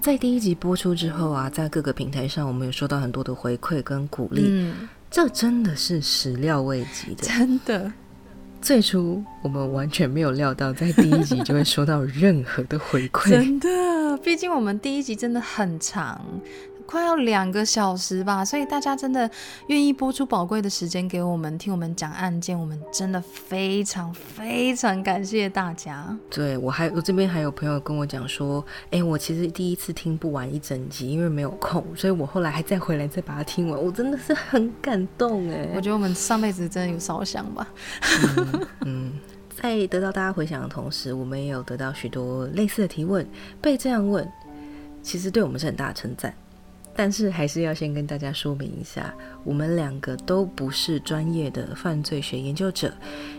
在第一集播出之后啊，在各个平台上，我们有收到很多的回馈跟鼓励。嗯，这真的是始料未及的，真的。最初我们完全没有料到，在第一集就会收到任何的回馈。真的，毕竟我们第一集真的很长。快要两个小时吧，所以大家真的愿意播出宝贵的时间给我们听我们讲案件，我们真的非常非常感谢大家。对我还我这边还有朋友跟我讲说，哎，我其实第一次听不完一整集，因为没有空，所以我后来还再回来再把它听完，我真的是很感动哎。我觉得我们上辈子真的有烧香吧。嗯，在得到大家回响的同时，我们也有得到许多类似的提问，被这样问，其实对我们是很大的称赞。但是还是要先跟大家说明一下，我们两个都不是专业的犯罪学研究者，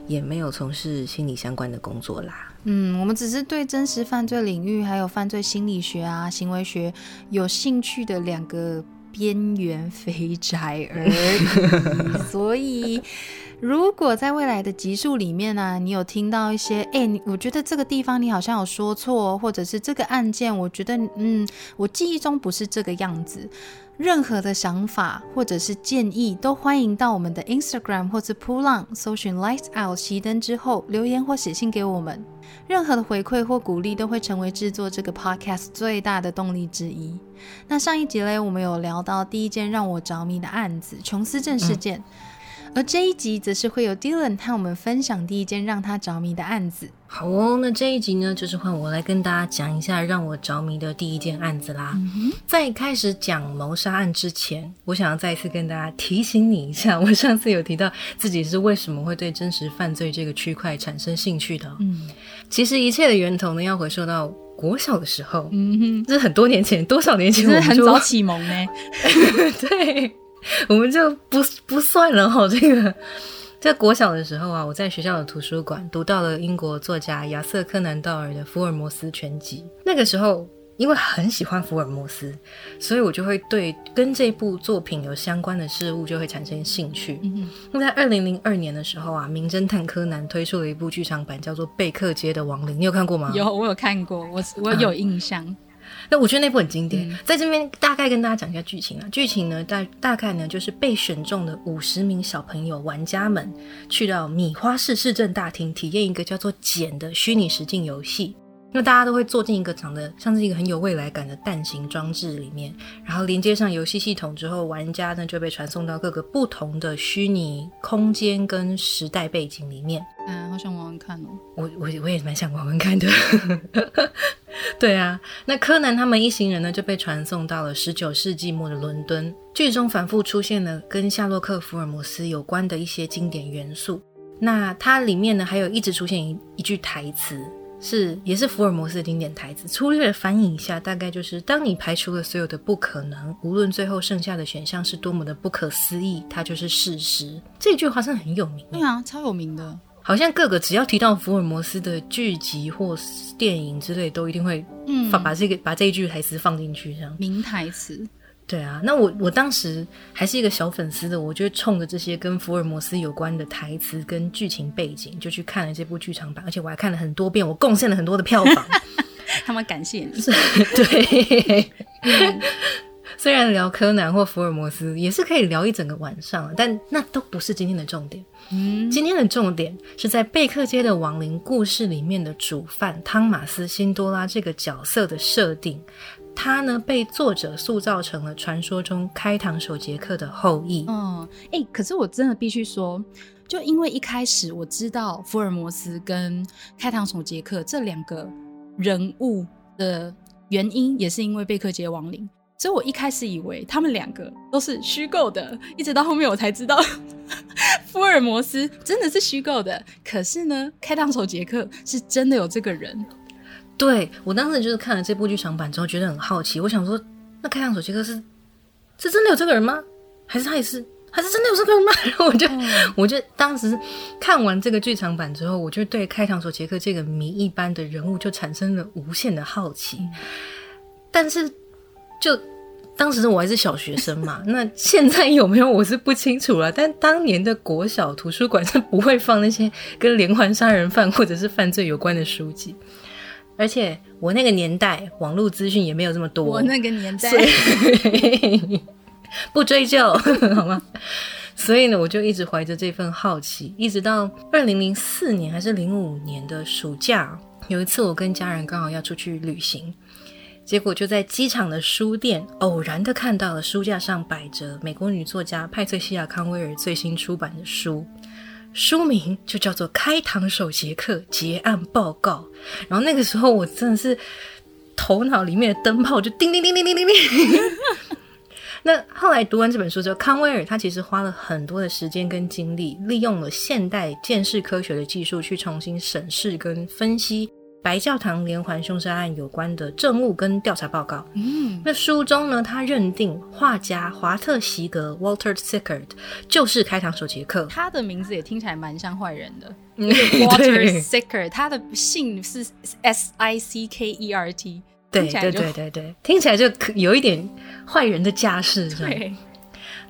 也没有从事心理相关的工作啦。嗯，我们只是对真实犯罪领域还有犯罪心理学啊、行为学有兴趣的两个边缘肥宅而已，所以。如果在未来的集数里面呢，你有听到一些，哎，我觉得这个地方你好像有说错，或者是这个案件，我觉得，嗯，我记忆中不是这个样子。任何的想法或者是建议，都欢迎到我们的 Instagram 或者 Pull On 搜寻 Lights Out 熄灯之后留言或写信给我们。任何的回馈或鼓励都会成为制作这个 podcast 最大的动力之一。那上一集嘞，我们有聊到第一件让我着迷的案子——琼斯镇事件。而这一集则是会有 Dylan 和我们分享第一件让他着迷的案子。好哦，那这一集呢，就是换我来跟大家讲一下让我着迷的第一件案子啦。在开始讲谋杀案之前，我想要再一次跟大家提醒你一下，我上次有提到自己是为什么会对真实犯罪这个区块产生兴趣的。嗯，其实一切的源头呢，要回溯到国小的时候。嗯哼，这是很多年前，多少年前？是很早启蒙呢。对。我们就不不算了哈。这个在国小的时候啊，我 在学校的图书馆读到了英国作家亚瑟·柯南道尔的《福尔摩斯全集》。那个时候，因为很喜欢福尔摩斯，所以我就会对跟这部作品有相关的事物就会产生兴趣。那在二零零二年的时候啊，《名侦探柯南》推出了一部剧场版，叫做《贝克街的亡灵》，你有看过吗？有，我有看过，我我有印象。那我觉得那部很经典，在这边大概跟大家讲一下剧情啊。剧情呢，大大概呢就是被选中的五十名小朋友玩家们，去到米花市市政大厅体验一个叫做“简”的虚拟实境游戏。那大家都会坐进一个长得像是一个很有未来感的蛋形装置里面，然后连接上游戏系统之后，玩家呢就被传送到各个不同的虚拟空间跟时代背景里面。嗯，好想玩玩看哦。我我我也蛮想玩玩看的。对啊，那柯南他们一行人呢就被传送到了十九世纪末的伦敦。剧中反复出现了跟夏洛克·福尔摩斯有关的一些经典元素。那它里面呢还有一直出现一一句台词。是，也是福尔摩斯的经典台词。粗略的翻译一下，大概就是：当你排除了所有的不可能，无论最后剩下的选项是多么的不可思议，它就是事实。这句话真的很有名。对啊，超有名的。好像各个只要提到福尔摩斯的剧集或电影之类，都一定会放把这个把这一句台词放进去，这样名台词。对啊，那我我当时还是一个小粉丝的，我就冲着这些跟福尔摩斯有关的台词跟剧情背景，就去看了这部剧场版，而且我还看了很多遍，我贡献了很多的票房。他们感谢你。对，虽然聊柯南或福尔摩斯也是可以聊一整个晚上，但那都不是今天的重点。嗯，今天的重点是在贝克街的亡灵故事里面的主犯汤马斯·辛多拉这个角色的设定。他呢被作者塑造成了传说中开膛手杰克的后裔。嗯，哎，可是我真的必须说，就因为一开始我知道福尔摩斯跟开膛手杰克这两个人物的原因，也是因为贝克街亡灵，所以我一开始以为他们两个都是虚构的，一直到后面我才知道 福尔摩斯真的是虚构的。可是呢，开膛手杰克是真的有这个人。对我当时就是看了这部剧场版之后，觉得很好奇。我想说，那开膛手杰克是是真的有这个人吗？还是他也是？还是真的有这个人吗？然后我就，我就当时看完这个剧场版之后，我就对开膛手杰克这个谜一般的人物就产生了无限的好奇。但是，就当时我还是小学生嘛，那现在有没有我是不清楚了。但当年的国小图书馆是不会放那些跟连环杀人犯或者是犯罪有关的书籍，而且我那个年代网络资讯也没有这么多。我那个年代。不追究，好吗？所以呢，我就一直怀着这份好奇，一直到二零零四年还是零五年的暑假，有一次我跟家人刚好要出去旅行，结果就在机场的书店偶然的看到了书架上摆着美国女作家派翠西亚·康威尔最新出版的书，书名就叫做《开膛手杰克结案报告》。然后那个时候我真的是头脑里面的灯泡就叮叮叮叮叮叮叮。那后来读完这本书之后，康威尔他其实花了很多的时间跟精力，利用了现代建识科学的技术去重新审视跟分析白教堂连环凶杀案有关的证物跟调查报告。嗯，那书中呢，他认定画家华特·席格 （Walter Sickert） 就是开膛手杰克。他的名字也听起来蛮像坏人的。Walter Sickert，他的姓是 S I C K E R T。对对对对对，听起来就有一点坏人的架势，对。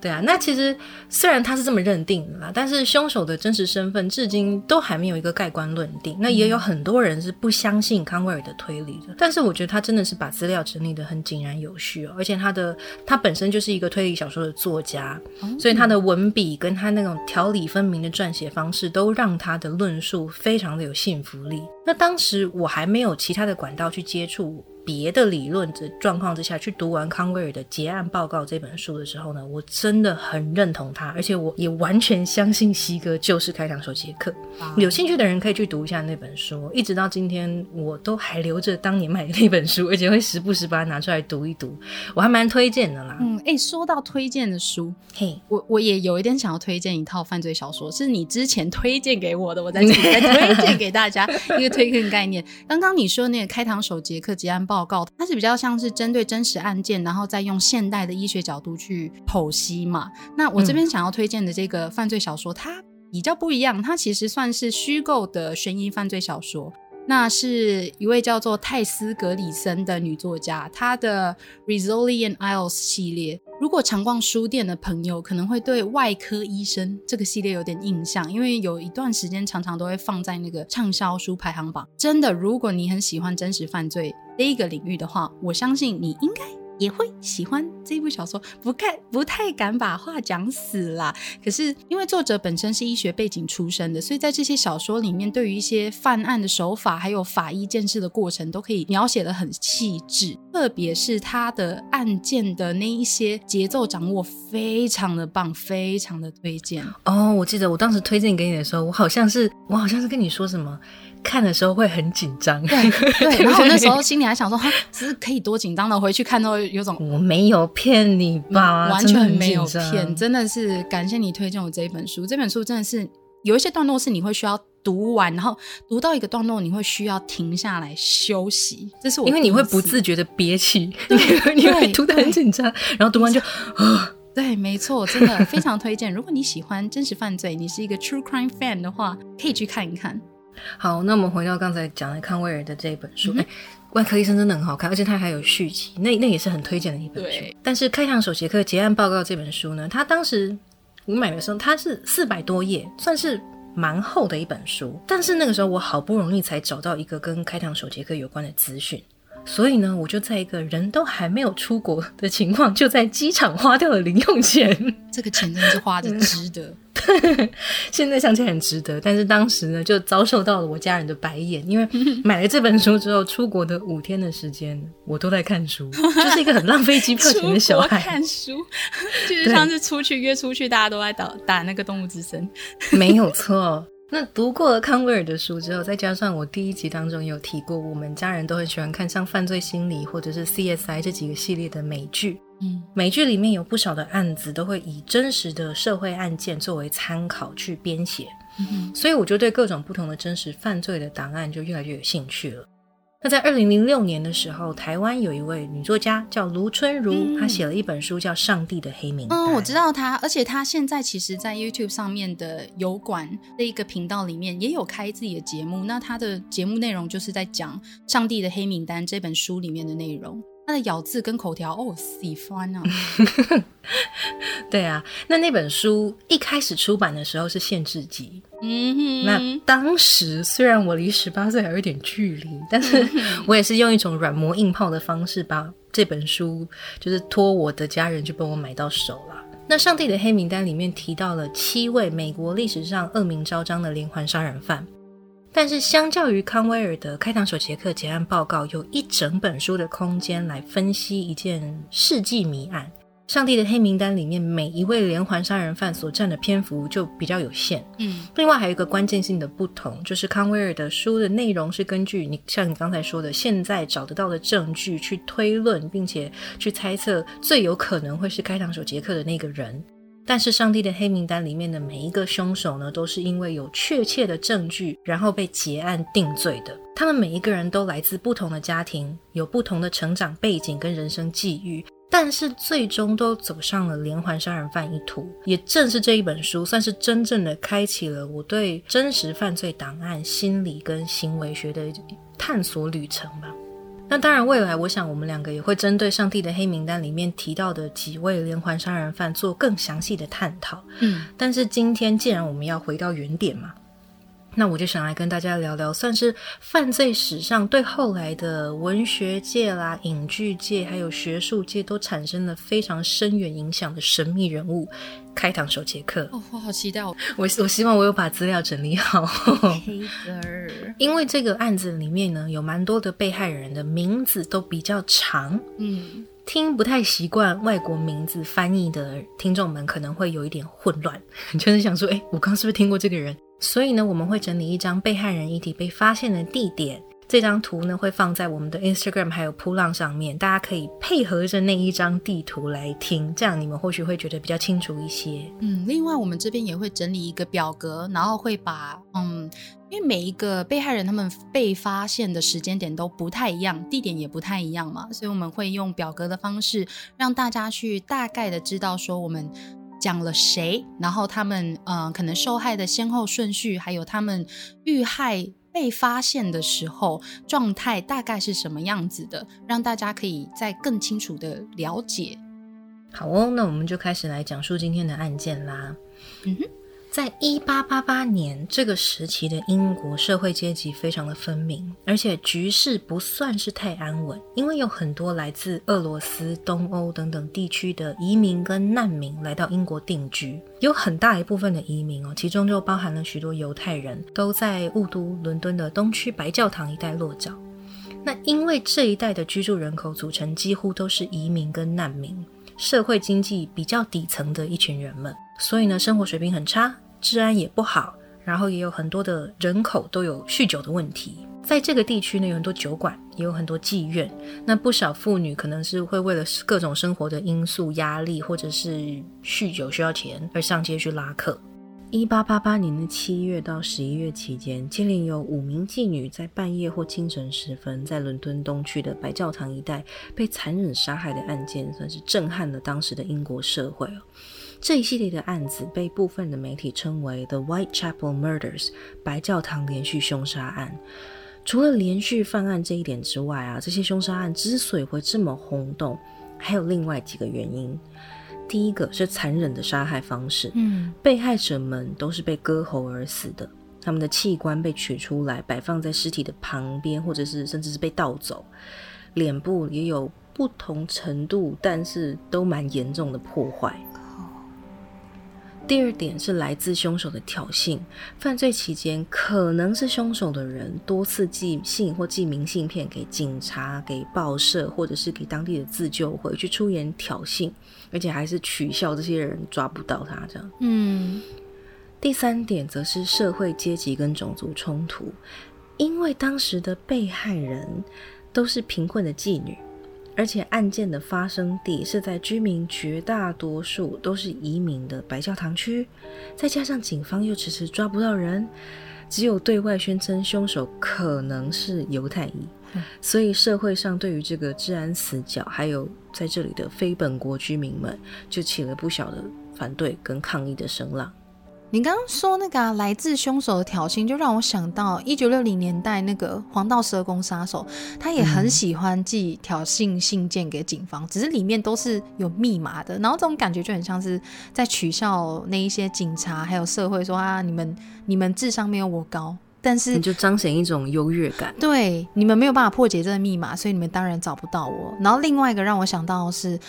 对啊，那其实虽然他是这么认定的啦，但是凶手的真实身份至今都还没有一个盖棺论定。那也有很多人是不相信康威尔的推理的。但是我觉得他真的是把资料整理的很井然有序哦，而且他的他本身就是一个推理小说的作家，所以他的文笔跟他那种条理分明的撰写方式，都让他的论述非常的有信服力。那当时我还没有其他的管道去接触。别的理论的状况之下去读完康威尔的《结案报告》这本书的时候呢，我真的很认同他，而且我也完全相信西哥就是开膛手杰克。有兴趣的人可以去读一下那本书，一直到今天我都还留着当年买的那本书，而且会时不时把它拿出来读一读，我还蛮推荐的啦。嗯，哎，说到推荐的书，嘿，我我也有一点想要推荐一套犯罪小说，是你之前推荐给我的，我在这里再推荐给大家一个推荐概念。刚刚你说那个开膛手杰克结案。报告，它是比较像是针对真实案件，然后再用现代的医学角度去剖析嘛。那我这边想要推荐的这个犯罪小说，它比较不一样，它其实算是虚构的悬疑犯罪小说。那是一位叫做泰斯格里森的女作家，她的《Resilient Isles》系列。如果常逛书店的朋友，可能会对外科医生这个系列有点印象，因为有一段时间常常都会放在那个畅销书排行榜。真的，如果你很喜欢真实犯罪这一个领域的话，我相信你应该。也会喜欢这部小说，不看不太敢把话讲死啦。可是因为作者本身是医学背景出身的，所以在这些小说里面，对于一些犯案的手法，还有法医鉴识的过程，都可以描写的很细致。特别是他的案件的那一些节奏掌握，非常的棒，非常的推荐。哦，我记得我当时推荐给你的时候，我好像是我好像是跟你说什么。看的时候会很紧张，对 对。然后我那时候心里还想说，哈，只是可以多紧张的，回去看都有种我没有骗你吧，完全没有骗，真的是感谢你推荐我这一本书。这本书真的是有一些段落是你会需要读完，然后读到一个段落你会需要停下来休息，这是我因为你会不自觉的憋气，你会 读的很紧张，然后读完就啊，对，没错，真的非常推荐。如果你喜欢真实犯罪，你是一个 true crime fan 的话，可以去看一看。好，那我们回到刚才讲的康威尔的这一本书，哎，外科医生真的很好看，而且它还有续集，那那也是很推荐的一本书。但是开膛手杰克结案报告这本书呢，它当时我买的时候它是四百多页，算是蛮厚的一本书。但是那个时候我好不容易才找到一个跟开膛手杰克有关的资讯。所以呢，我就在一个人都还没有出国的情况，就在机场花掉了零用钱。这个钱真的是花的值得。现在想起来很值得，但是当时呢，就遭受到了我家人的白眼，因为 买了这本书之后，出国的五天的时间，我都在看书，就是一个很浪费机票钱的小孩。看书，就是上次出去约出去，大家都在打打那个动物之声，没有错。那读过了康威尔的书之后，再加上我第一集当中有提过，我们家人都很喜欢看像犯罪心理或者是 CSI 这几个系列的美剧。嗯，美剧里面有不少的案子都会以真实的社会案件作为参考去编写，所以我就对各种不同的真实犯罪的档案就越来越有兴趣了。那在二零零六年的时候，台湾有一位女作家叫卢春如，她写了一本书叫《上帝的黑名单》。嗯，我知道她，而且她现在其实，在 YouTube 上面的油管这一个频道里面也有开自己的节目。那她的节目内容就是在讲《上帝的黑名单》这本书里面的内容。她的咬字跟口条，哦，喜欢啊！对啊，那那本书一开始出版的时候是限制级。嗯哼，那当时虽然我离十八岁还有点距离，但是 我也是用一种软磨硬泡的方式把这本书，就是托我的家人去帮我买到手了。那《上帝的黑名单》里面提到了七位美国历史上恶名昭彰的连环杀人犯，但是相较于康威尔的《开膛手杰克结案报告》，有一整本书的空间来分析一件世纪谜案。上帝的黑名单里面每一位连环杀人犯所占的篇幅就比较有限。嗯，另外还有一个关键性的不同，就是康威尔的书的内容是根据你像你刚才说的，现在找得到的证据去推论，并且去猜测最有可能会是开膛手杰克的那个人。但是上帝的黑名单里面的每一个凶手呢，都是因为有确切的证据，然后被结案定罪的。他们每一个人都来自不同的家庭，有不同的成长背景跟人生际遇。但是最终都走上了连环杀人犯一途，也正是这一本书，算是真正的开启了我对真实犯罪档案心理跟行为学的探索旅程吧。那当然，未来我想我们两个也会针对《上帝的黑名单》里面提到的几位连环杀人犯做更详细的探讨。嗯，但是今天既然我们要回到原点嘛。那我就想来跟大家聊聊，算是犯罪史上对后来的文学界啦、影剧界还有学术界都产生了非常深远影响的神秘人物——开膛手杰克。哦，我好期待！我 我希望我有把资料整理好。因为这个案子里面呢，有蛮多的被害人的名字都比较长，嗯，听不太习惯外国名字翻译的听众们可能会有一点混乱，就是想说，哎，我刚是不是听过这个人？所以呢，我们会整理一张被害人遗体被发现的地点，这张图呢会放在我们的 Instagram 还有扑浪上面，大家可以配合着那一张地图来听，这样你们或许会觉得比较清楚一些。嗯，另外我们这边也会整理一个表格，然后会把嗯，因为每一个被害人他们被发现的时间点都不太一样，地点也不太一样嘛，所以我们会用表格的方式让大家去大概的知道说我们。讲了谁，然后他们呃可能受害的先后顺序，还有他们遇害被发现的时候状态大概是什么样子的，让大家可以再更清楚的了解。好哦，那我们就开始来讲述今天的案件啦。嗯哼。在一八八八年这个时期的英国社会阶级非常的分明，而且局势不算是太安稳，因为有很多来自俄罗斯、东欧等等地区的移民跟难民来到英国定居，有很大一部分的移民哦，其中就包含了许多犹太人，都在雾都伦敦的东区白教堂一带落脚。那因为这一带的居住人口组成几乎都是移民跟难民，社会经济比较底层的一群人们。所以呢，生活水平很差，治安也不好，然后也有很多的人口都有酗酒的问题。在这个地区呢，有很多酒馆，也有很多妓院。那不少妇女可能是会为了各种生活的因素、压力，或者是酗酒需要钱而上街去拉客。一八八八年的七月到十一月期间，接连有五名妓女在半夜或清晨时分，在伦敦东区的白教堂一带被残忍杀害的案件，算是震撼了当时的英国社会哦。这一系列的案子被部分的媒体称为 The Whitechapel Murders 白教堂连续凶杀案。除了连续犯案这一点之外啊，这些凶杀案之所以会这么轰动，还有另外几个原因。第一个是残忍的杀害方式，嗯，被害者们都是被割喉而死的，他们的器官被取出来摆放在尸体的旁边，或者是甚至是被盗走，脸部也有不同程度，但是都蛮严重的破坏。第二点是来自凶手的挑衅。犯罪期间，可能是凶手的人多次寄信或寄明信片给警察、给报社，或者是给当地的自救会去出言挑衅，而且还是取笑这些人抓不到他这样。嗯。第三点则是社会阶级跟种族冲突，因为当时的被害人都是贫困的妓女。而且案件的发生地是在居民绝大多数都是移民的白教堂区，再加上警方又迟迟抓不到人，只有对外宣称凶手可能是犹太裔。所以社会上对于这个治安死角，还有在这里的非本国居民们，就起了不小的反对跟抗议的声浪。你刚刚说那个啊、来自凶手的挑衅，就让我想到一九六零年代那个黄道十二宫杀手，他也很喜欢寄挑衅信件给警方，只是里面都是有密码的，然后这种感觉就很像是在取笑那一些警察还有社会说啊，你们你们智商没有我高，但是你就彰显一种优越感。对，你们没有办法破解这个密码，所以你们当然找不到我。然后另外一个让我想到的是，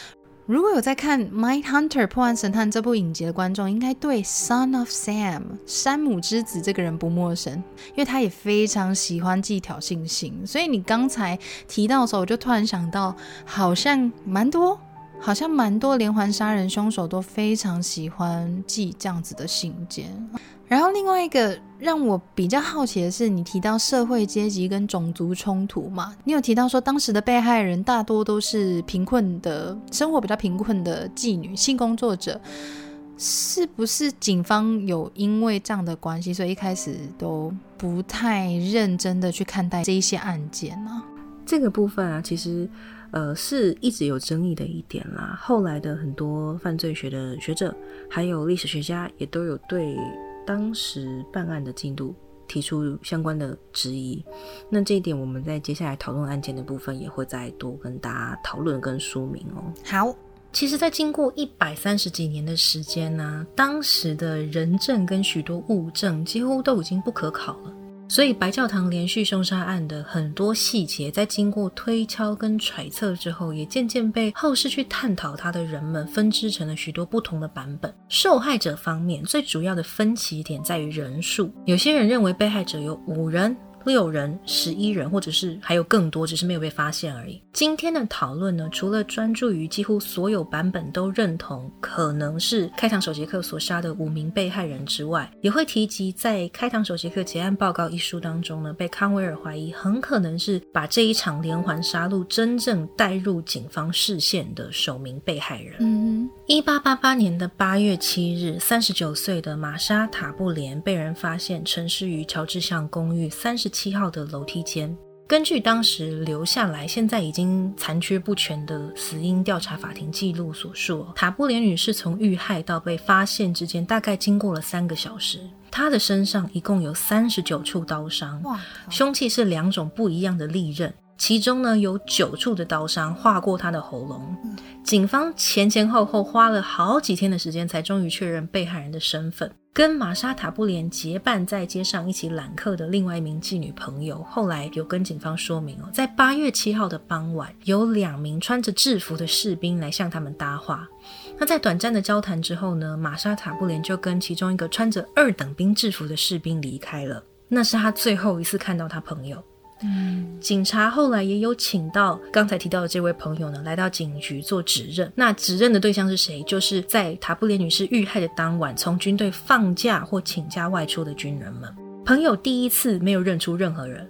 如果有在看《Mind Hunter 破案神探》这部影集的观众，应该对 Son of Sam 山姆之子这个人不陌生，因为他也非常喜欢寄挑衅信。所以你刚才提到的时候，我就突然想到，好像蛮多。好像蛮多连环杀人凶手都非常喜欢寄这样子的信件。然后另外一个让我比较好奇的是，你提到社会阶级跟种族冲突嘛？你有提到说当时的被害人大多都是贫困的生活比较贫困的妓女、性工作者，是不是警方有因为这样的关系，所以一开始都不太认真的去看待这一些案件呢？这个部分啊，其实。呃，是一直有争议的一点啦。后来的很多犯罪学的学者，还有历史学家，也都有对当时办案的进度提出相关的质疑。那这一点，我们在接下来讨论案件的部分，也会再多跟大家讨论跟说明哦。好，其实，在经过一百三十几年的时间呢，当时的人证跟许多物证几乎都已经不可考了。所以，白教堂连续凶杀案的很多细节，在经过推敲跟揣测之后，也渐渐被后世去探讨它的人们分支成了许多不同的版本。受害者方面，最主要的分歧点在于人数，有些人认为被害者有五人。六人、十一人，或者是还有更多，只是没有被发现而已。今天的讨论呢，除了专注于几乎所有版本都认同可能是开膛手杰克所杀的五名被害人之外，也会提及在《开膛手杰克结案报告》一书当中呢，被康威尔怀疑很可能是把这一场连环杀戮真正带入警方视线的首名被害人。嗯，一八八八年的八月七日，三十九岁的玛莎塔布莲被人发现沉尸于乔治巷公寓三十。七号的楼梯间，根据当时留下来、现在已经残缺不全的死因调查法庭记录所述，塔布莲女士从遇害到被发现之间，大概经过了三个小时。她的身上一共有三十九处刀伤，凶器是两种不一样的利刃，其中呢有九处的刀伤划过他的喉咙。警方前前后后花了好几天的时间，才终于确认被害人的身份。跟玛莎塔布连结伴在街上一起揽客的另外一名妓女朋友，后来有跟警方说明哦，在八月七号的傍晚，有两名穿着制服的士兵来向他们搭话。那在短暂的交谈之后呢，玛莎塔布连就跟其中一个穿着二等兵制服的士兵离开了。那是他最后一次看到他朋友。警察后来也有请到刚才提到的这位朋友呢，来到警局做指认。那指认的对象是谁？就是在塔布连女士遇害的当晚，从军队放假或请假外出的军人们。朋友第一次没有认出任何人，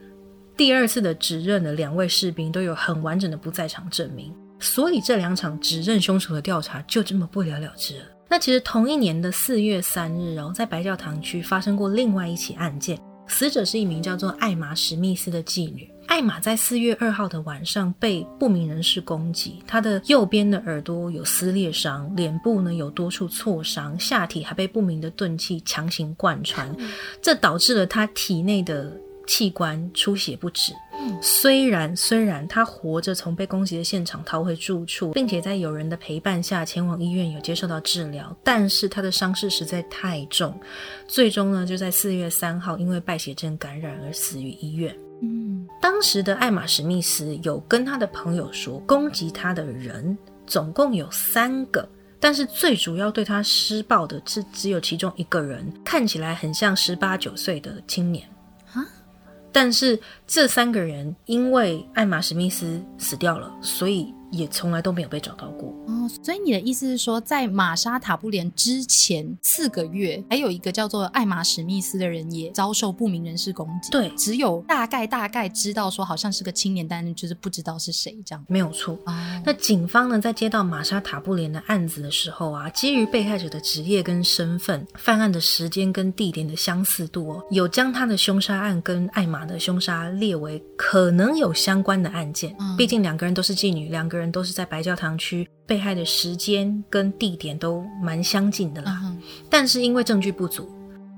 第二次的指认的两位士兵都有很完整的不在场证明，所以这两场指认凶手的调查就这么不了了之了。那其实同一年的四月三日，然后在白教堂区发生过另外一起案件。死者是一名叫做艾玛史密斯的妓女。艾玛在四月二号的晚上被不明人士攻击，她的右边的耳朵有撕裂伤，脸部呢有多处挫伤，下体还被不明的钝器强行贯穿，这导致了她体内的器官出血不止。虽然虽然他活着从被攻击的现场逃回住处，并且在有人的陪伴下前往医院有接受到治疗，但是他的伤势实在太重，最终呢就在四月三号因为败血症感染而死于医院。嗯，当时的艾玛史密斯有跟他的朋友说，攻击他的人总共有三个，但是最主要对他施暴的是只有其中一个人，看起来很像十八九岁的青年。但是这三个人因为艾玛史密斯死掉了，所以也从来都没有被找到过。哦，所以你的意思是说，在玛莎塔布连之前四个月，还有一个叫做艾玛史密斯的人也遭受不明人士攻击。对只有大概大概知道说好像是个青年，但是就是不知道是谁这样。没有错。哦，那警方呢，在接到玛莎塔布连的案子的时候啊，基于被害者的职业跟身份、犯案的时间跟地点的相似度哦，有将他的凶杀案跟艾玛的凶杀列为可能有相关的案件。嗯毕竟两个人都是妓女，两个人都是在白教堂区，被害的时间跟地点都蛮相近的啦。嗯但是因为证据不足，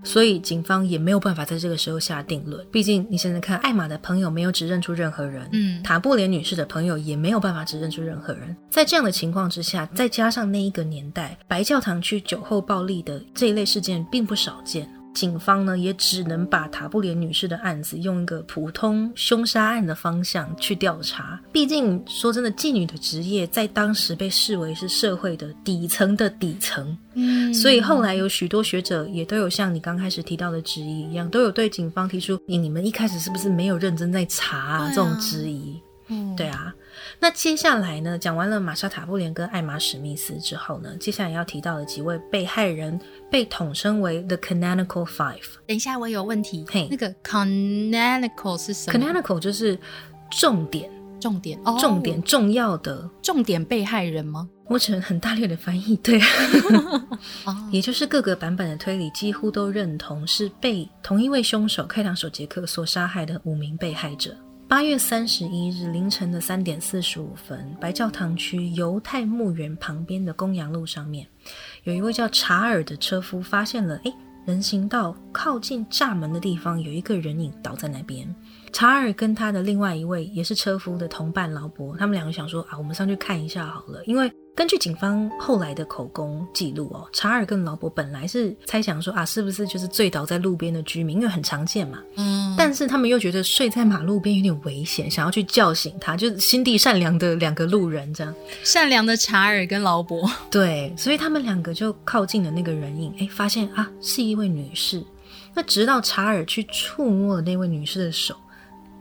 所以警方也没有办法在这个时候下定论。毕竟你想想看，艾玛的朋友没有指认出任何人，嗯塔布连女士的朋友也没有办法指认出任何人。在这样的情况之下，再加上那一个年代白教堂区酒后暴力的这一类事件并不少见。警方呢，也只能把塔布连女士的案子用一个普通凶杀案的方向去调查。毕竟说真的，妓女的职业在当时被视为是社会的底层的底层，嗯所以后来有许多学者也都有像你刚开始提到的质疑一样，都有对警方提出：你你们一开始是不是没有认真在查、啊啊这种质疑？嗯对啊。那接下来呢，讲完了玛莎塔布连跟艾玛史密斯之后呢，接下来要提到的几位被害人被统称为 The Canonical Five。等一下，我有问题嘿。那个 canonical 是什么 Canonical 就是重点、重点哦，重点、重要的。重点被害人吗？我只能很大略的翻译，对，哦，也就是各个版本的推理几乎都认同是被同一位凶手开膛手杰克所杀害的五名被害者。八月三十一日凌晨的三点四十五分，白教堂区犹太墓园旁边的公羊路上面，有一位叫查尔的车夫发现了，诶，人行道靠近栅门的地方有一个人影倒在那边。查尔跟他的另外一位也是车夫的同伴劳勃，他们两个想说啊，我们上去看一下好了，因为根据警方后来的口供记录哦，查尔跟劳勃本来是猜想说啊，是不是就是醉倒在路边的居民，因为很常见嘛。嗯，但是他们又觉得睡在马路边有点危险，想要去叫醒他，就是心地善良的两个路人这样。善良的查尔跟劳勃，对，所以他们两个就靠近了那个人影，哎，发现啊是一位女士。那直到查尔去触摸了那位女士的手，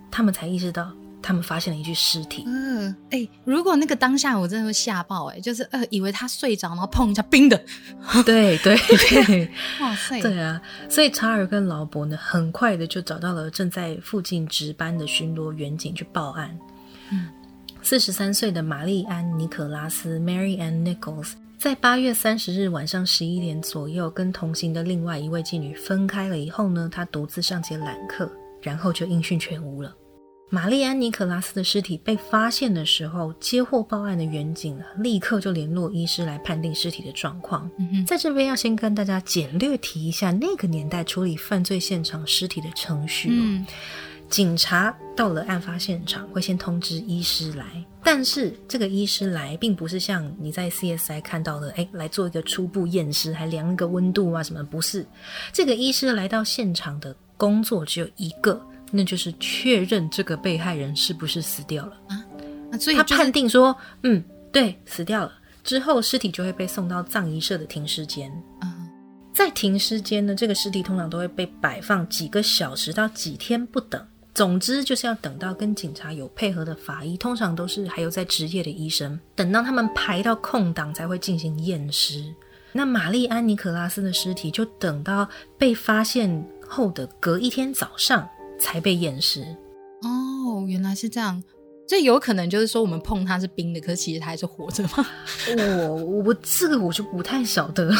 他们才意识到他们发现了一具尸体。嗯，哎、如果那个当下我真的会吓爆、哎，就是呃，以为他睡着，然后碰一下冰的，对对 对，哇塞，对啊，所以查尔跟劳勃呢，很快的就找到了正在附近值班的巡逻员警去报案。嗯，四十三岁的玛丽安·尼可拉斯 （Mary Ann Nichols） 在八月三十日晚上十一点左右，跟同行的另外一位妓女分开了以后呢，她独自上街揽客，然后就音讯全无了。玛丽安·尼可拉斯的尸体被发现的时候，接获报案的远警立刻就联络医师来判定尸体的状况。在这边要先跟大家简略提一下那个年代处理犯罪现场尸体的程序、哦。嗯，警察到了案发现场，会先通知医师来，但是这个医师来，并不是像你在 CSI 看到的，哎，来做一个初步验尸，还量一个温度啊什么？不是，这个医师来到现场的工作只有一个，那就是确认这个被害人是不是死掉了。啊，所以他就是判定说，嗯，对，死掉了。之后，尸体就会被送到葬仪社的停尸间。嗯在停尸间呢，这个尸体通常都会被摆放几个小时到几天不等。总之就是要等到跟警察有配合的法医，通常都是还有在职业的医生，等到他们排到空档才会进行验尸。那玛丽安·妮可拉斯的尸体就等到被发现后的隔一天早上才被验尸。哦，原来是这样。这有可能就是说我们碰它是冰的，可是其实它还是活着吗？我我这个我就不太晓得，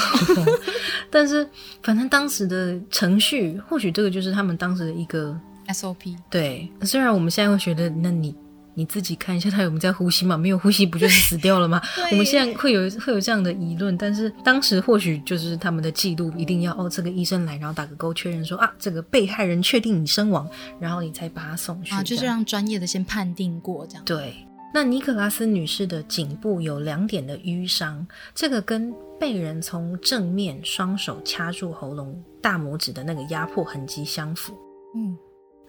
但是反正当时的程序，或许这个就是他们当时的一个 SOP 对。虽然我们现在会觉得，那你你自己看一下他有没有在呼吸嘛？没有呼吸不就是死掉了吗？我们现在会有会有这样的疑论，但是当时或许就是他们的记录一定要哦，这个医生来，然后打个勾确认说啊，这个被害人确定你身亡，然后你才把他送去啊，就是让专业的先判定过这样。对，那尼可拉斯女士的颈部有两点的淤伤，这个跟被人从正面双手掐住喉咙大拇指的那个压迫痕迹相符。嗯，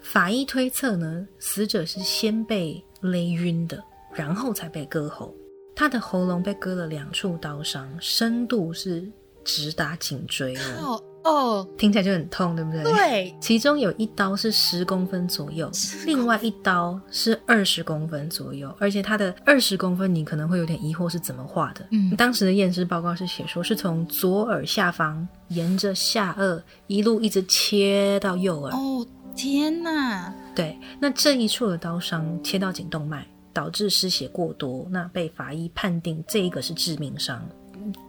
法医推测呢，死者是先被勒晕的，然后才被割喉。他的喉咙被割了两处刀伤，深度是直达颈椎哦。哦，听起来就很痛，对不对？对，其中有一刀是十公分左右，另外一刀是二十公分左右，而且它的二十公分，你可能会有点疑惑是怎么画的。嗯当时的验尸报告是写说是从左耳下方沿着下颚一路一直切到右耳。哦，天哪！对，那这一处的刀伤切到颈动脉，导致失血过多，那被法医判定这一个是致命伤。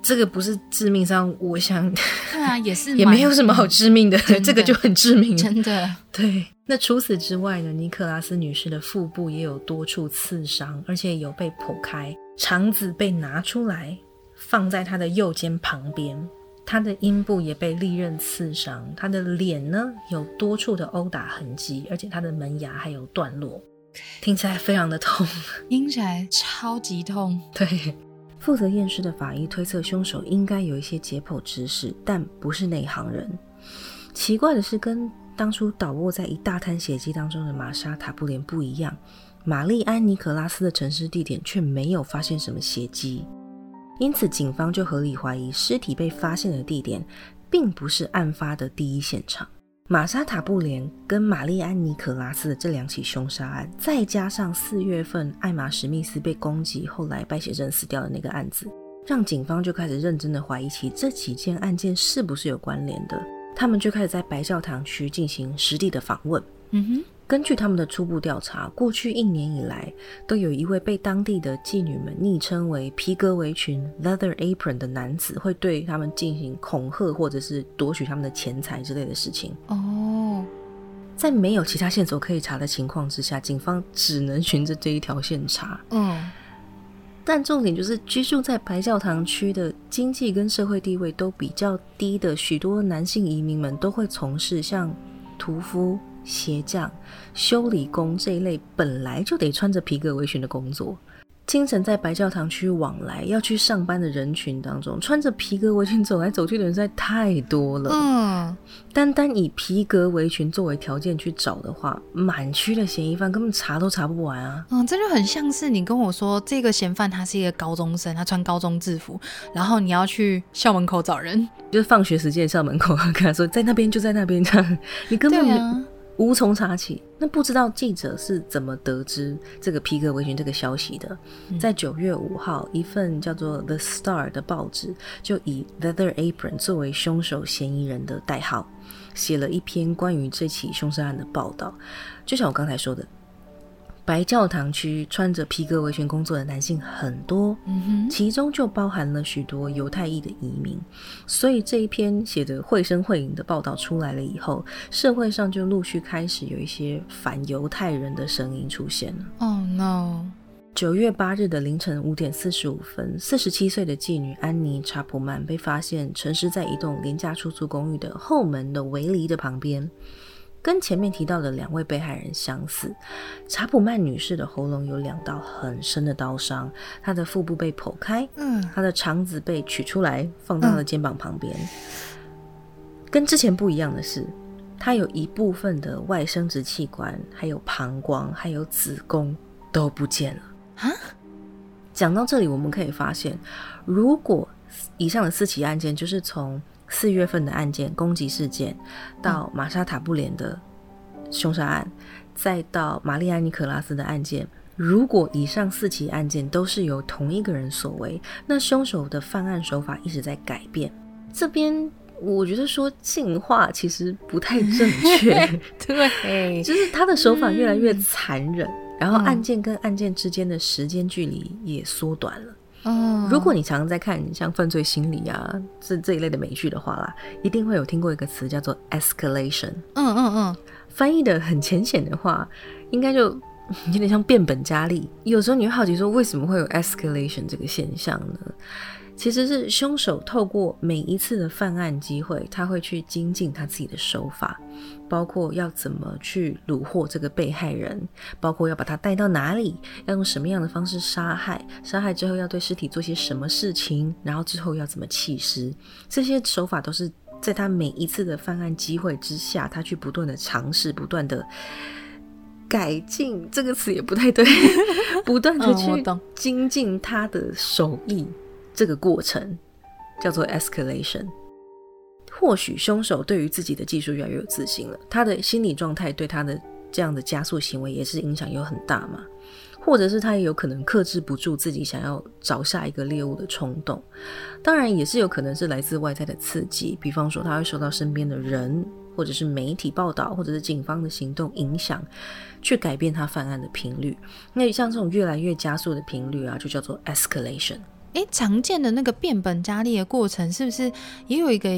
这个不是致命伤，我想对啊，也是 也蛮没有什么好致命的这个就很致命。真的。对，那除此之外呢，尼克拉斯女士的腹部也有多处刺伤，而且有被剖开，肠子被拿出来放在她的右肩旁边，她的阴部也被利刃刺伤，他的脸呢有多处的殴打痕迹，而且他的门牙还有断落，听起来非常的痛。听起来超级痛。对，负责验尸的法医推测，凶手应该有一些解剖知识，但不是内行人。奇怪的是，跟当初倒卧在一大滩血迹当中的玛莎塔布莲不一样，玛丽安尼可拉斯的沉尸地点却没有发现什么血迹，因此警方就合理怀疑尸体被发现的地点并不是案发的第一现场。玛莎塔布莲跟玛丽安尼可拉斯的这两起凶杀案，再加上四月份艾玛史密斯被攻击，后来败血症死掉的那个案子，让警方就开始认真的怀疑起这几件案件是不是有关联的。他们就开始在白教堂区进行实地的访问。嗯哼根据他们的初步调查，过去一年以来，都有一位被当地的妓女们昵称为“皮革围裙 （leather apron）” 的男子，会对他们进行恐吓或者是夺取他们的钱财之类的事情。哼，哦，在没有其他线索可以查的情况之下，警方只能循着这一条线查。嗯，但重点就是，居住在白教堂区的经济跟社会地位都比较低的许多男性移民们，都会从事像屠夫、鞋匠、修理工这一类本来就得穿着皮革围裙的工作。清晨在白教堂区往来要去上班的人群当中，穿着皮革围裙走来走去的人实在太多了。嗯，单单以皮革围裙作为条件去找的话，满区的嫌疑犯根本查都查不完啊！嗯，这就很像是你跟我说，这个嫌犯他是一个高中生，他穿高中制服，然后你要去校门口找人，就是放学时间校门口跟他说，在那边就在那边这样，你根本啊，无从查起。那不知道记者是怎么得知这个皮革围裙这个消息的？在九月五号，一份叫做《The Star》的报纸就以 Leather Apron 作为凶手嫌疑人的代号，写了一篇关于这起凶杀案的报道。就像我刚才说的，白教堂区穿着皮革围裙工作的男性很多，嗯，其中就包含了许多犹太裔的移民，所以这一篇写的绘声绘影的报道出来了以后，社会上就陆续开始有一些反犹太人的声音出现了。哦、no，九月八日的凌晨五点四十五分，四十七岁的妓女安妮·查普曼被发现沉尸在一栋廉价出租公寓的后门的围篱的旁边。跟前面提到的两位被害人相似，查普曼女士的喉咙有两道很深的刀伤，她的腹部被剖开，嗯，她的肠子被取出来放到了肩膀旁边。跟之前不一样的是，她有一部分的外生殖器官、还有膀胱、还有子宫都不见了。啊？讲到这里，我们可以发现，如果以上的四起案件就是从四月份的案件攻击事件，到玛莎塔布连的凶杀案，再到玛丽安尼可拉斯的案件。如果以上四起案件都是由同一个人所为，那凶手的犯案手法一直在改变。这边我觉得说进化其实不太正确，对，就是他的手法越来越嗯残忍，然后嗯案件跟案件之间的时间距离也缩短了。嗯，如果你常常在看像犯罪心理啊这这一类的美剧的话啦，一定会有听过一个词叫做 escalation。嗯嗯嗯，翻译的很浅显的话，应该就 有点像变本加厉。有时候你会好奇说，为什么会有 escalation 这个现象呢？其实是凶手透过每一次的犯案机会，他会去精进他自己的手法，包括要怎么去虏获这个被害人，包括要把他带到哪里，要用什么样的方式杀害，杀害之后要对尸体做些什么事情，然后之后要怎么弃尸，这些手法都是在他每一次的犯案机会之下，他去不断的尝试，不断的改进，这个词也不太对，不断的去精进他的手艺，这个过程叫做 escalation。或许凶手对于自己的技术越来越有自信了，他的心理状态对他的这样的加速行为也是影响有很大嘛。或者是他也有可能克制不住自己想要找下一个猎物的冲动，当然也是有可能是来自外在的刺激，比方说他会受到身边的人，或者是媒体报道，或者是警方的行动影响，去改变他犯案的频率。那像这种越来越加速的频率啊，就叫做 escalation。诶，常见的那个变本加厉的过程，是不是也有一个？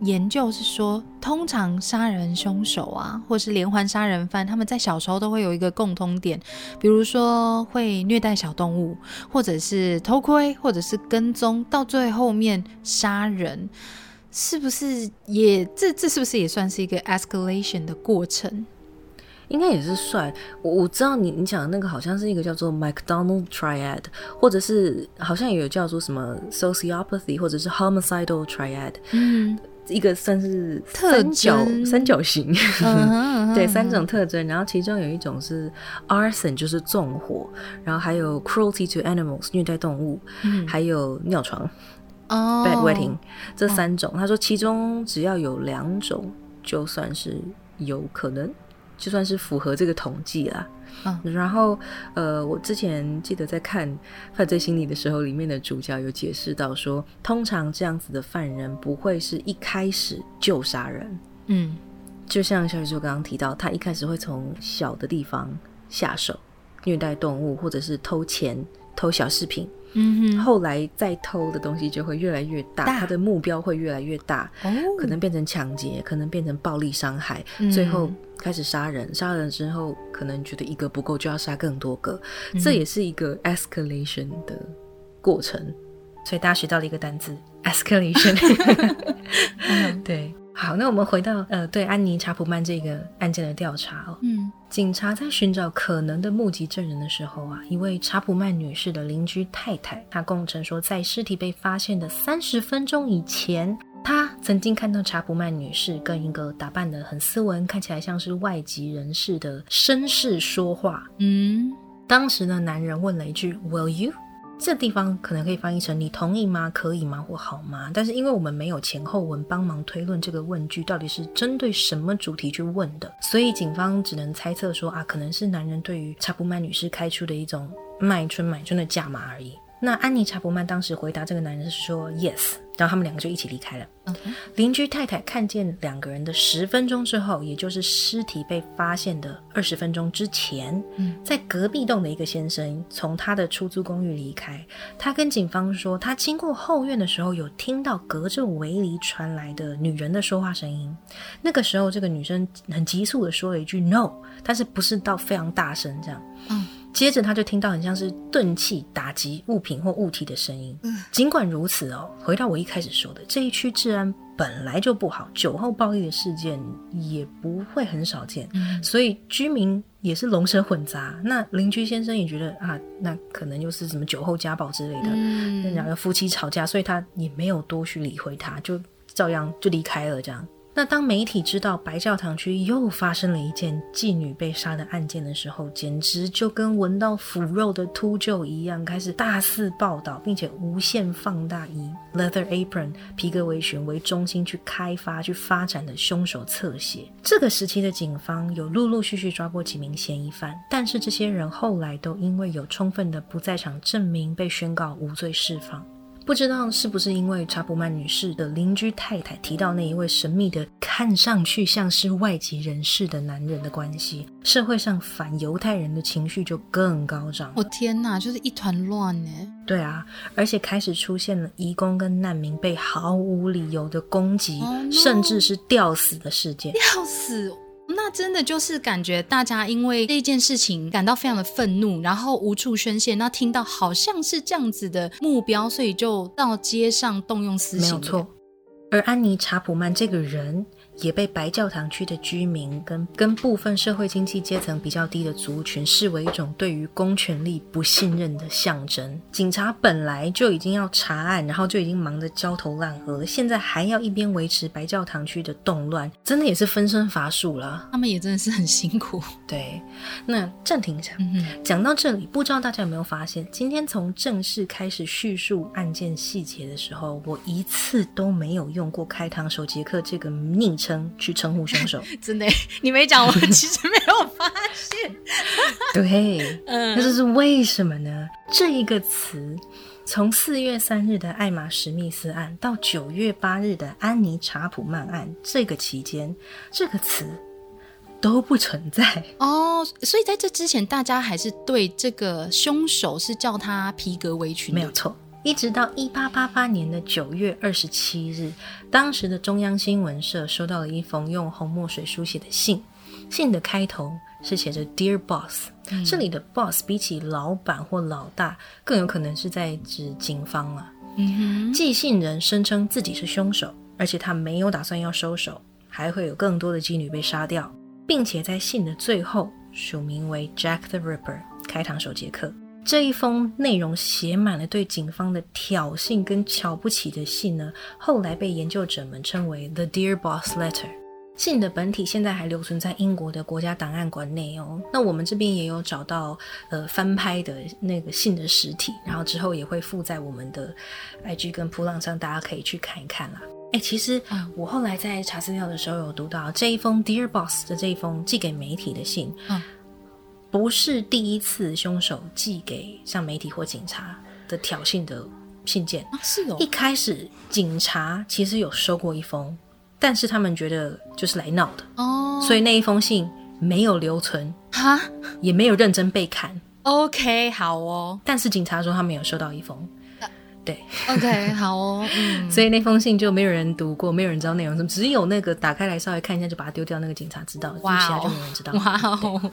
研究是说，通常杀人凶手啊，或是连环杀人犯，他们在小时候都会有一个共通点，比如说会虐待小动物，或者是偷窥，或者是跟踪，到最后面杀人，是不是也这这是不是也算是一个 escalation 的过程？应该也是算。我我知道你你讲的那个好像是一个叫做 McDonald Triad，或者是好像也有叫做什么 sociopathy，或者是 homicidal triad。嗯。一个算是三角三角形，对三种特征，然后其中有一种是 arson，就是纵火，然后还有 cruelty to animals，虐待动物，还有尿床。哦、，bad wedding，这三种，他说其中只要有两种，就算是有可能，就算是符合这个统计啦。然后，呃，我之前记得在看《犯罪心理》的时候，里面的主角有解释到说，通常这样子的犯人不会是一开始就杀人，嗯，就像小宇宙刚刚提到，他一开始会从小的地方下手，虐待动物或者是偷钱、偷小饰品。嗯哼，后来再偷的东西就会越来越大，他的目标会越来越大，可能变成抢劫，可能变成暴力伤害，最后开始杀人。杀人之后，可能觉得一个不够，就要杀更多个，这也是一个 escalation 的过程。所以大家学到了一个单词 escalation。对。好，那我们回到呃，对安妮查普曼这个案件的调查哦。嗯，警察在寻找可能的目击证人的时候啊，一位查普曼女士的邻居太太，她供称说，在尸体被发现的三十分钟以前，她曾经看到查普曼女士跟一个打扮的很斯文、看起来像是外籍人士的绅士说话。嗯，当时呢，男人问了一句：“Will you？” 这地方可能可以翻译成“你同意吗？可以吗？或好吗？”但是因为我们没有前后文帮忙推论这个问句到底是针对什么主题去问的，所以警方只能猜测说啊，可能是男人对于查普曼女士开出的一种卖春买春的价码而已。那安妮查普曼当时回答这个男人是说 “yes”，然后他们两个就一起离开了。邻居太太看见两个人的十分钟之后，也就是尸体被发现的二十分钟之前，在隔壁栋的一个先生从他的出租公寓离开。他跟警方说，他经过后院的时候，有听到隔着围篱传来的女人的说话声音。那个时候，这个女生很急促的说了一句 “no”，但是不是到非常大声这样。嗯。接着他就听到很像是钝器打击物品或物体的声音。嗯，尽管如此哦，回到我一开始说的，这一区治安本来就不好，酒后暴力的事件也不会很少见，所以居民也是龙蛇混杂。那邻居先生也觉得啊，那可能又是什么酒后家暴之类的，那两个夫妻吵架，所以他也没有多去理会他，就照样就离开了这样。那当媒体知道白教堂区又发生了一件妓女被杀的案件的时候，简直就跟闻到腐肉的秃鹫一样，开始大肆报道，并且无限放大以 Leather Apron 皮革围裙为中心去开发、去发展的凶手侧写。这个时期的警方有陆陆续续抓过几名嫌疑犯，但是这些人后来都因为有充分的不在场证明，被宣告无罪释放。不知道是不是因为查普曼女士的邻居太太提到那一位神秘的、看上去像是外籍人士的男人的关系，社会上反犹太人的情绪就更高涨。我天哪，就是一团乱呢！对啊，而且开始出现了移工跟难民被毫无理由的攻击，甚至是吊死的事件。吊死。那真的就是感觉大家因为这件事情感到非常的愤怒，然后无处宣泄。那听到好像是这样子的目标，所以就到街上动用私刑。没有错。而安妮查普曼这个人也被白教堂区的居民跟跟部分社会经济阶层比较低的族群视为一种对于公权力不信任的象征。警察本来就已经要查案，然后就已经忙得焦头烂额了，现在还要一边维持白教堂区的动乱，真的也是分身乏术了。他们也真的是很辛苦。对，那暂停一下，嗯讲到这里，不知道大家有没有发现，今天从正式开始叙述案件细节的时候，我一次都没有用过“开膛手杰克”这个昵称去称呼凶手。真的，你没讲，我 其实没有发现。对，嗯那这是为什么呢？这一个词，从四月三日的艾玛史密斯案到九月八日的安妮查普曼案这个期间，这个词都不存在。哦，所以在这之前，大家还是对这个凶手是叫他皮革围裙，没有错。一直到一八八八年的九月二十七日，当时的中央新闻社收到了一封用红墨水书写的信，信的开头是写着 “Dear Boss”，、这里的 “boss” 比起老板或老大，更有可能是在指警方了。嗯寄信人声称自己是凶手，而且他没有打算要收手，还会有更多的妓女被杀掉，并且在信的最后署名为 Jack the Ripper，开膛手杰克。这一封内容写满了对警方的挑衅跟瞧不起的信呢，后来被研究者们称为 The Dear Boss Letter。信的本体现在还留存在英国的国家档案馆内哦。那我们这边也有找到呃翻拍的那个信的实体，然后之后也会附在我们的 IG 跟普朗上，大家可以去看一看啦。哎，其实嗯我后来在查资料的时候有读到这一封 Dear Boss 的这一封寄给媒体的信，嗯不是第一次凶手寄给像媒体或警察的挑衅的信件。啊，是哦。一，开始警察其实有收过一封，但是他们觉得就是来闹的，哦，所以那一封信没有留存，哈？也没有认真被看。，OK，好哦。但是警察说他们有收到一封，对，，OK，好哦，嗯，所以那封信就没有人读过，没有人知道内容什么，只有那个打开来稍微看一下就把它丢掉那个警察知道，其他就没有人知道。哇哦，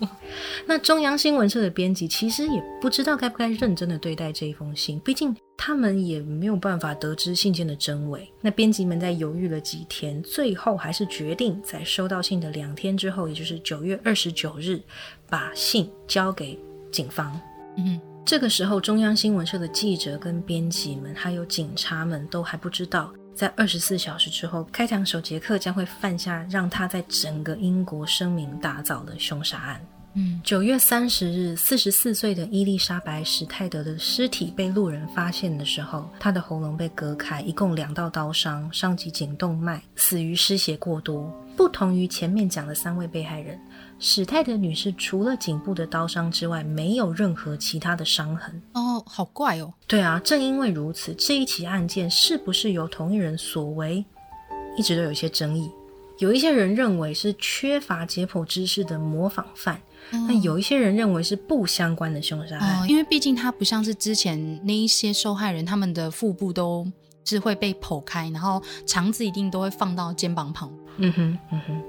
那中央新闻社的编辑其实也不知道该不该认真的对待这一封信，毕竟他们也没有办法得知信件的真伪。那编辑们在犹豫了几天，最后还是决定在收到信的两天之后，也就是九月二十九日，把信交给警方。嗯，这个时候，中央新闻社的记者跟编辑们，还有警察们都还不知道，在二十四小时之后，开膛手杰克将会犯下让他在整个英国声名大噪的凶杀案。嗯，九月三十日，四十四岁的伊丽莎白·史泰德的尸体被路人发现的时候，她的喉咙被割开，一共两道刀伤，伤及颈动脉，死于失血过多。不同于前面讲的三位被害人，史泰德女士除了颈部的刀伤之外，没有任何其他的伤痕。哦，好怪哦，对啊，正因为如此，这一起案件是不是由同一人所为，一直都有一些争议。有一些人认为是缺乏解剖知识的模仿犯，那有一些人认为是不相关的凶杀案。哦，因为毕竟它不像是之前那一些受害人，他们的腹部都是会被剖开，然后肠子一定都会放到肩膀旁。嗯哼，嗯哼。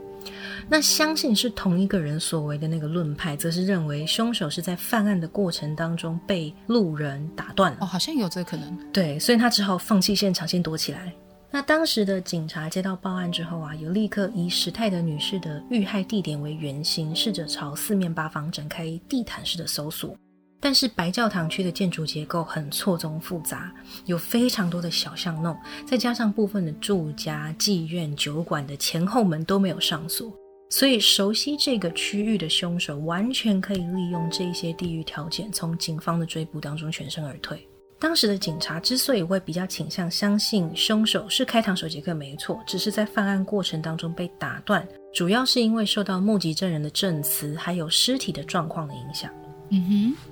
那相信是同一个人所为的那个论派，则是认为凶手是在犯案的过程当中被路人打断了。哦，好像有这个可能。对，所以他只好放弃现场，先躲起来。那当时的警察接到报案之后啊，有立刻以史泰德女士的遇害地点为圆心，试着朝四面八方展开地毯式的搜索。但是白教堂区的建筑结构很错综复杂，有非常多的小巷弄，再加上部分的住家、妓院、酒馆的前后门都没有上锁，所以熟悉这个区域的凶手完全可以利用这些地域条件，从警方的追捕当中全身而退。当时的警察之所以会比较倾向相信凶手是开膛手杰克没错，只是在犯案过程当中被打断，主要是因为受到目击证人的证词还有尸体的状况的影响。嗯哼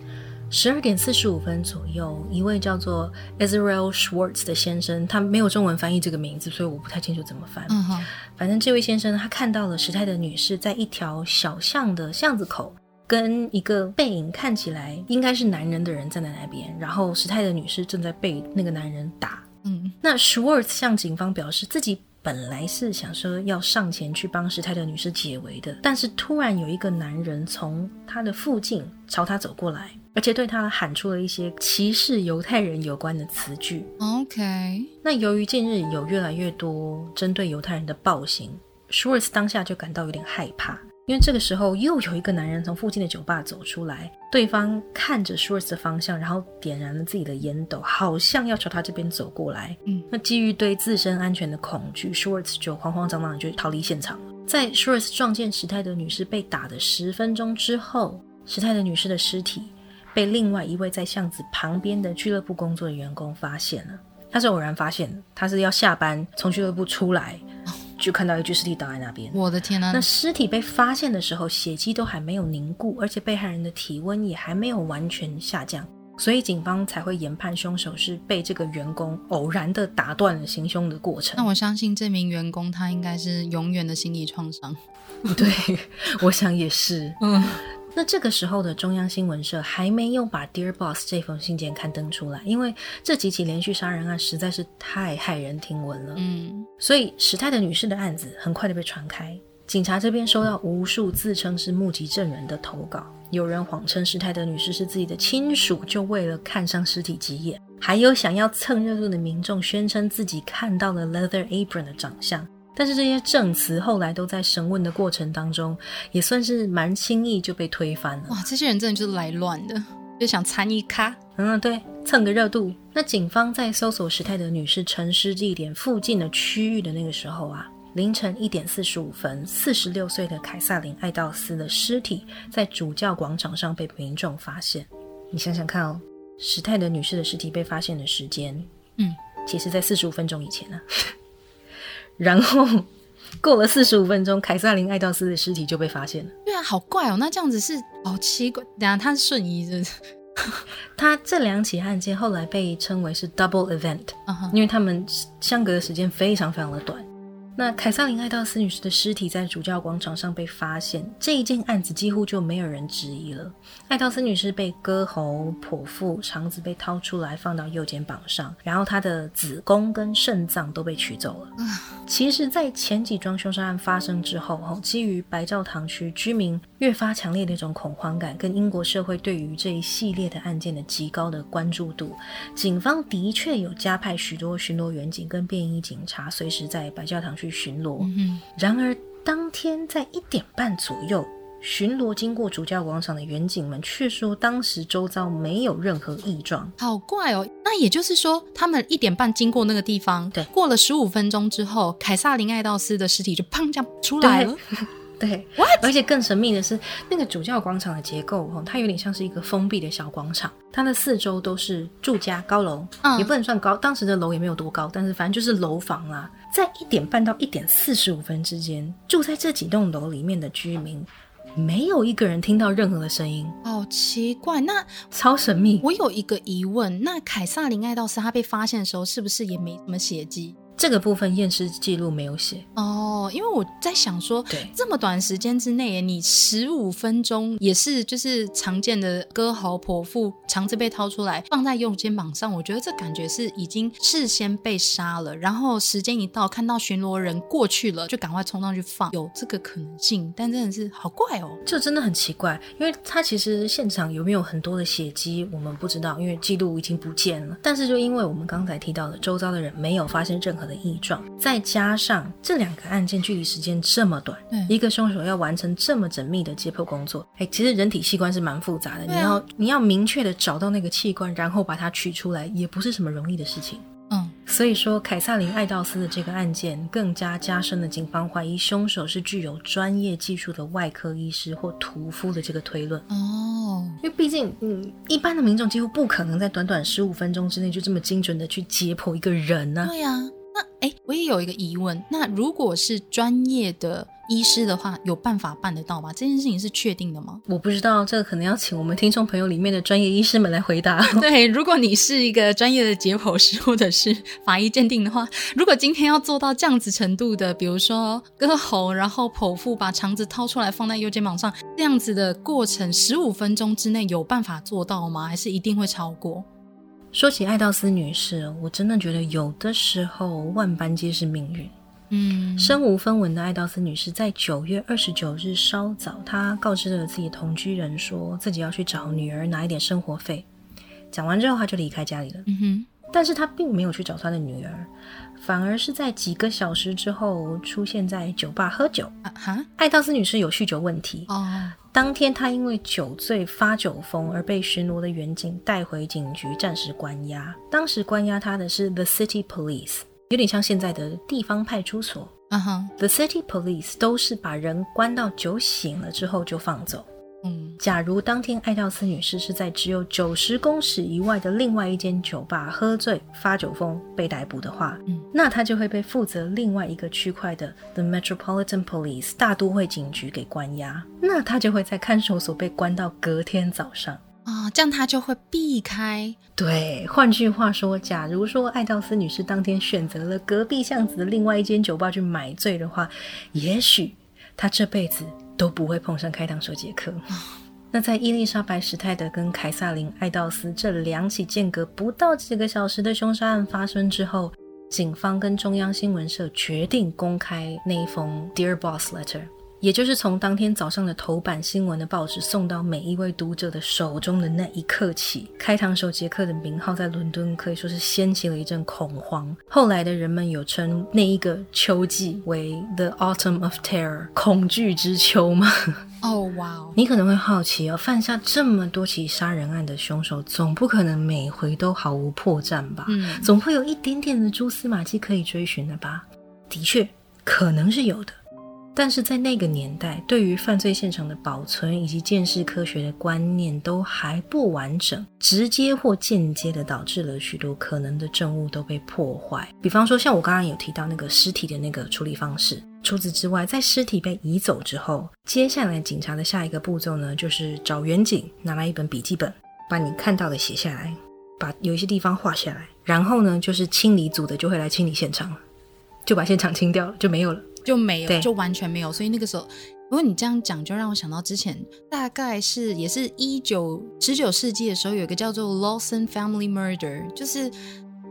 十二点四十五分左右，一位叫做 Israel Schwartz 的先生，他没有中文翻译这个名字，所以我不太清楚怎么翻。嗯哼，反正这位先生他看到了时泰的女士在一条小巷的巷子口，跟一个背影看起来应该是男人的人站在那边，然后时泰的女士正在被那个男人打。嗯那 Schwartz 向警方表示，自己本来是想说要上前去帮史泰的女士解围的，但是突然有一个男人从他的附近朝他走过来，而且对他喊出了一些歧视犹太人有关的词句。，OK，那由于近日有越来越多针对犹太人的暴行，舒尔斯当下就感到有点害怕，因为这个时候又有一个男人从附近的酒吧走出来，对方看着舒尔茨的方向，然后点燃了自己的烟斗，好像要朝他这边走过来。嗯，那基于对自身安全的恐惧，舒尔茨就慌慌张张的就逃离现场了。在舒尔茨撞见史泰德女士被打的十分钟之后，史泰德女士的尸体被另外一位在巷子旁边的俱乐部工作的员工发现了。他是偶然发现的，他是要下班从俱乐部出来，就看到一具尸体倒在那边。我的天呐、那尸体被发现的时候，血迹都还没有凝固，而且被害人的体温也还没有完全下降，所以警方才会研判凶手是被这个员工偶然的打断了行凶的过程。那我相信这名员工他应该是永远的心理创伤。对，我想也是。嗯，那这个时候的中央新闻社还没有把 Dear Boss 这封信件刊登出来，因为这几起连续杀人案实在是太骇人听闻了。嗯，所以史泰德女士的案子很快的被传开，警察这边收到无数自称是目击证人的投稿，有人谎称史泰德女士是自己的亲属，就为了看上尸体几眼；还有想要蹭热度的民众宣称自己看到了 Leather Apron 的长相。但是这些证词后来都在审问的过程当中，也算是蛮轻易就被推翻了。哇，这些人真的就是来乱的，就想参一咖。嗯，对，蹭个热度。那警方在搜索史泰德女士沉尸地点附近的区域的那个时候啊，凌晨一点四十五分，四十六岁的凯撒琳·艾道斯的尸体在主教广场上被民众发现。你想想看哦，史泰德女士的尸体被发现的时间，嗯，其实在四十五分钟以前呢、然后过了四十五分钟，凯撒琳·爱道斯的尸体就被发现了。对啊，好怪哦。那这样子是好奇怪。等一下他是瞬移，是不是？他这两起案件后来被称为是 double event，因为他们相隔的时间非常非常的短。那凯撒琳·爱道斯女士的尸体在主教广场上被发现，这一件案子几乎就没有人质疑了。爱道斯女士被割喉、剖腹，肠子被掏出来放到右肩膀上，然后她的子宫跟肾脏都被取走了。其实，在前几桩凶杀案发生之后，吼，基于白教堂区居民越发强烈的一种恐慌感，跟英国社会对于这一系列的案件的极高的关注度，警方的确有加派许多巡逻员警跟便衣警察，随时在白教堂去巡逻。嗯然而，当天在一点半左右，巡逻经过主教广场的员警们却说，当时周遭没有任何异状。好怪哦。那也就是说，他们一点半经过那个地方，对过了十五分钟之后，凯撒琳·爱道斯的尸体就砰这样出来了。对，而且更神秘的是，那个主教广场的结构哦，它有点像是一个封闭的小广场，它的四周都是住家高楼，嗯也不能算高，当时的楼也没有多高，但是反正就是楼房啦。在一点半到一点四十五分之间，住在这几栋楼里面的居民，没有一个人听到任何的声音，好奇怪。那超神秘。我有一个疑问，那凯撒林爱道斯他被发现的时候，是不是也没什么血迹？这个部分验尸记录没有写，哦，因为我在想说，对这么短时间之内，你十五分钟也是就是常见的割喉、剖腹，肠子被掏出来放在右肩膀上，我觉得这感觉是已经事先被杀了，然后时间一到，看到巡逻人过去了，就赶快冲上去放，有这个可能性，但真的是好怪哦。这真的很奇怪，因为他其实现场有没有很多的血迹，我们不知道，因为记录已经不见了。但是就因为我们刚才提到的，周遭的人没有发现任何的异状，再加上这两个案件距离时间这么短，一个凶手要完成这么缜密的解剖工作，哎，其实人体器官是蛮复杂的，啊你要你要明确的找到那个器官，然后把它取出来，也不是什么容易的事情。嗯，所以说，凯撒琳·艾道斯的这个案件更加加深了警方怀疑凶手是具有专业技术的外科医师或屠夫的这个推论。哦，因为毕竟，嗯，一般的民众几乎不可能在短短十五分钟之内就这么精准的去解剖一个人呢、对呀、那哎，我也有一个疑问，那如果是专业的医师的话，有办法办得到吗？这件事情是确定的吗？我不知道，这个可能要请我们听众朋友里面的专业医师们来回答。对，如果你是一个专业的解剖师或者是法医鉴定的话，如果今天要做到这样子程度的，比如说割喉，然后剖腹，把肠子掏出来放在右肩膀上，这样子的过程，十五分钟之内有办法做到吗？还是一定会超过？说起艾道斯女士，我真的觉得有的时候万般皆是命运。嗯，身无分文的艾道斯女士在九月二十九日稍早，她告知了自己同居人，说自己要去找女儿拿一点生活费。讲完之后，她就离开家里了。嗯哼，但是她并没有去找她的女儿，反而是在几个小时之后出现在酒吧喝酒。啊哈艾道斯女士有酗酒问题，哦，当天她因为酒醉发酒疯而被巡逻的远警带回警局暂时关押。当时关押她的是 The City Police，有点像现在的地方派出所。嗯哼，The City Police 都是把人关到酒醒了之后就放走。嗯，假如当天艾道斯女士是在只有九十公尺以外的另外一间酒吧喝醉发酒疯被逮捕的话，嗯。那她就会被负责另外一个区块的 The Metropolitan Police 大都会警局给关押，那她就会在看守所被关到隔天早上。啊、这样他就会避开。对，换句话说，假如说艾道斯女士当天选择了隔壁巷子的另外一间酒吧去买醉的话，也许她这辈子都不会碰上开膛手杰克。那在伊丽莎白史泰德跟凯撒琳爱道斯这两起间隔不到几个小时的凶杀案发生之后，警方跟中央新闻社决定公开那一封 Dear Boss Letter。也就是从当天早上的头版新闻的报纸送到每一位读者的手中的那一刻起，开膛手杰克的名号在伦敦可以说是掀起了一阵恐慌。后来的人们有称那一个秋季为 The Autumn of Terror，恐惧之秋吗？哦，哇哦，你可能会好奇哦，犯下这么多起杀人案的凶手，总不可能每回都毫无破绽吧？嗯总会有一点点的蛛丝马迹可以追寻的吧？的确，可能是有的。但是在那个年代，对于犯罪现场的保存以及鉴识科学的观念都还不完整，直接或间接的导致了许多可能的证物都被破坏。比方说，像我刚刚有提到那个尸体的那个处理方式。除此之外，在尸体被移走之后，接下来警察的下一个步骤呢，就是找远景，拿来一本笔记本，把你看到的写下来，把有一些地方画下来，然后呢，就是清理组的就会来清理现场，就把现场清掉了，就没有了。就没对有，就完全没有。所以那个时候，如果你这样讲，就让我想到之前大概是也是一九十九世纪的时候，有一个叫做 Lawson Family Murder，就是。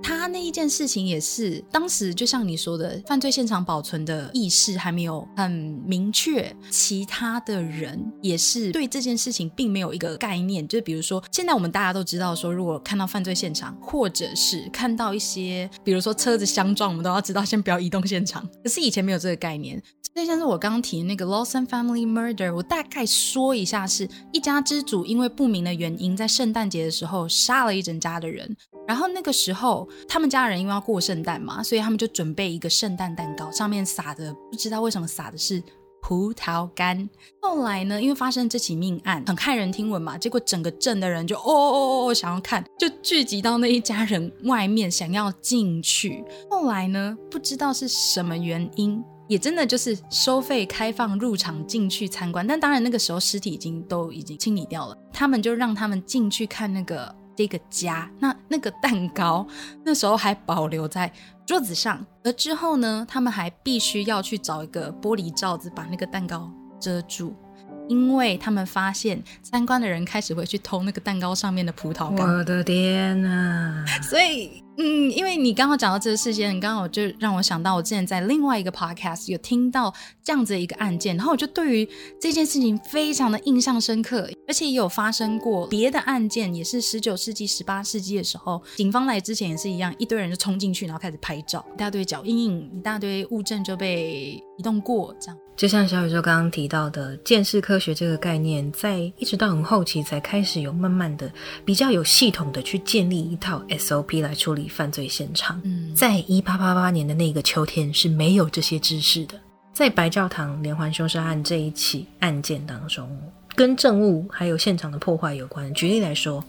他那一件事情也是，当时就像你说的，犯罪现场保存的意识还没有很明确，其他的人也是对这件事情并没有一个概念。就比如说，现在我们大家都知道说，如果看到犯罪现场，或者是看到一些，比如说车子相撞，我们都要知道先不要移动现场。可是以前没有这个概念，所以像是我刚刚提那个 Lawson Family Murder，我大概说一下是，一家之主因为不明的原因，在圣诞节的时候杀了一整家的人。然后那个时候，他们家人因为要过圣诞嘛，所以他们就准备一个圣诞蛋糕，上面撒的不知道为什么撒的是葡萄干。后来呢，因为发生这起命案，很骇人听闻嘛，结果整个镇的人就哦哦哦哦想要看，就聚集到那一家人外面想要进去。后来呢，不知道是什么原因。也真的就是收费开放入场进去参观，但当然那个时候尸体已经都已经清理掉了，他们就让他们进去看那个这个家，那那个蛋糕那时候还保留在桌子上，而之后呢，他们还必须要去找一个玻璃罩子把那个蛋糕遮住，因为他们发现参观的人开始会去偷那个蛋糕上面的葡萄干，我的天呐！所以，嗯，因为你刚刚讲到这个事件，你刚好就让我想到，我之前在另外一个 podcast 有听到这样子的一个案件，然后我就对于这件事情非常的印象深刻，而且也有发生过别的案件，也是十九世纪、十八世纪的时候，警方来之前也是一样，一堆人就冲进去，然后开始拍照，一大堆脚印，一大堆物证就被移动过，这样。就像小宇宙刚刚提到的，见识科学这个概念，在一直到很后期才开始有慢慢的、比较有系统的去建立一套 SOP 来处理犯罪现场。嗯，在一八八八年的那个秋天是没有这些知识的。在白教堂连环凶杀案这一起案件当中，跟证物还有现场的破坏有关。举例来说，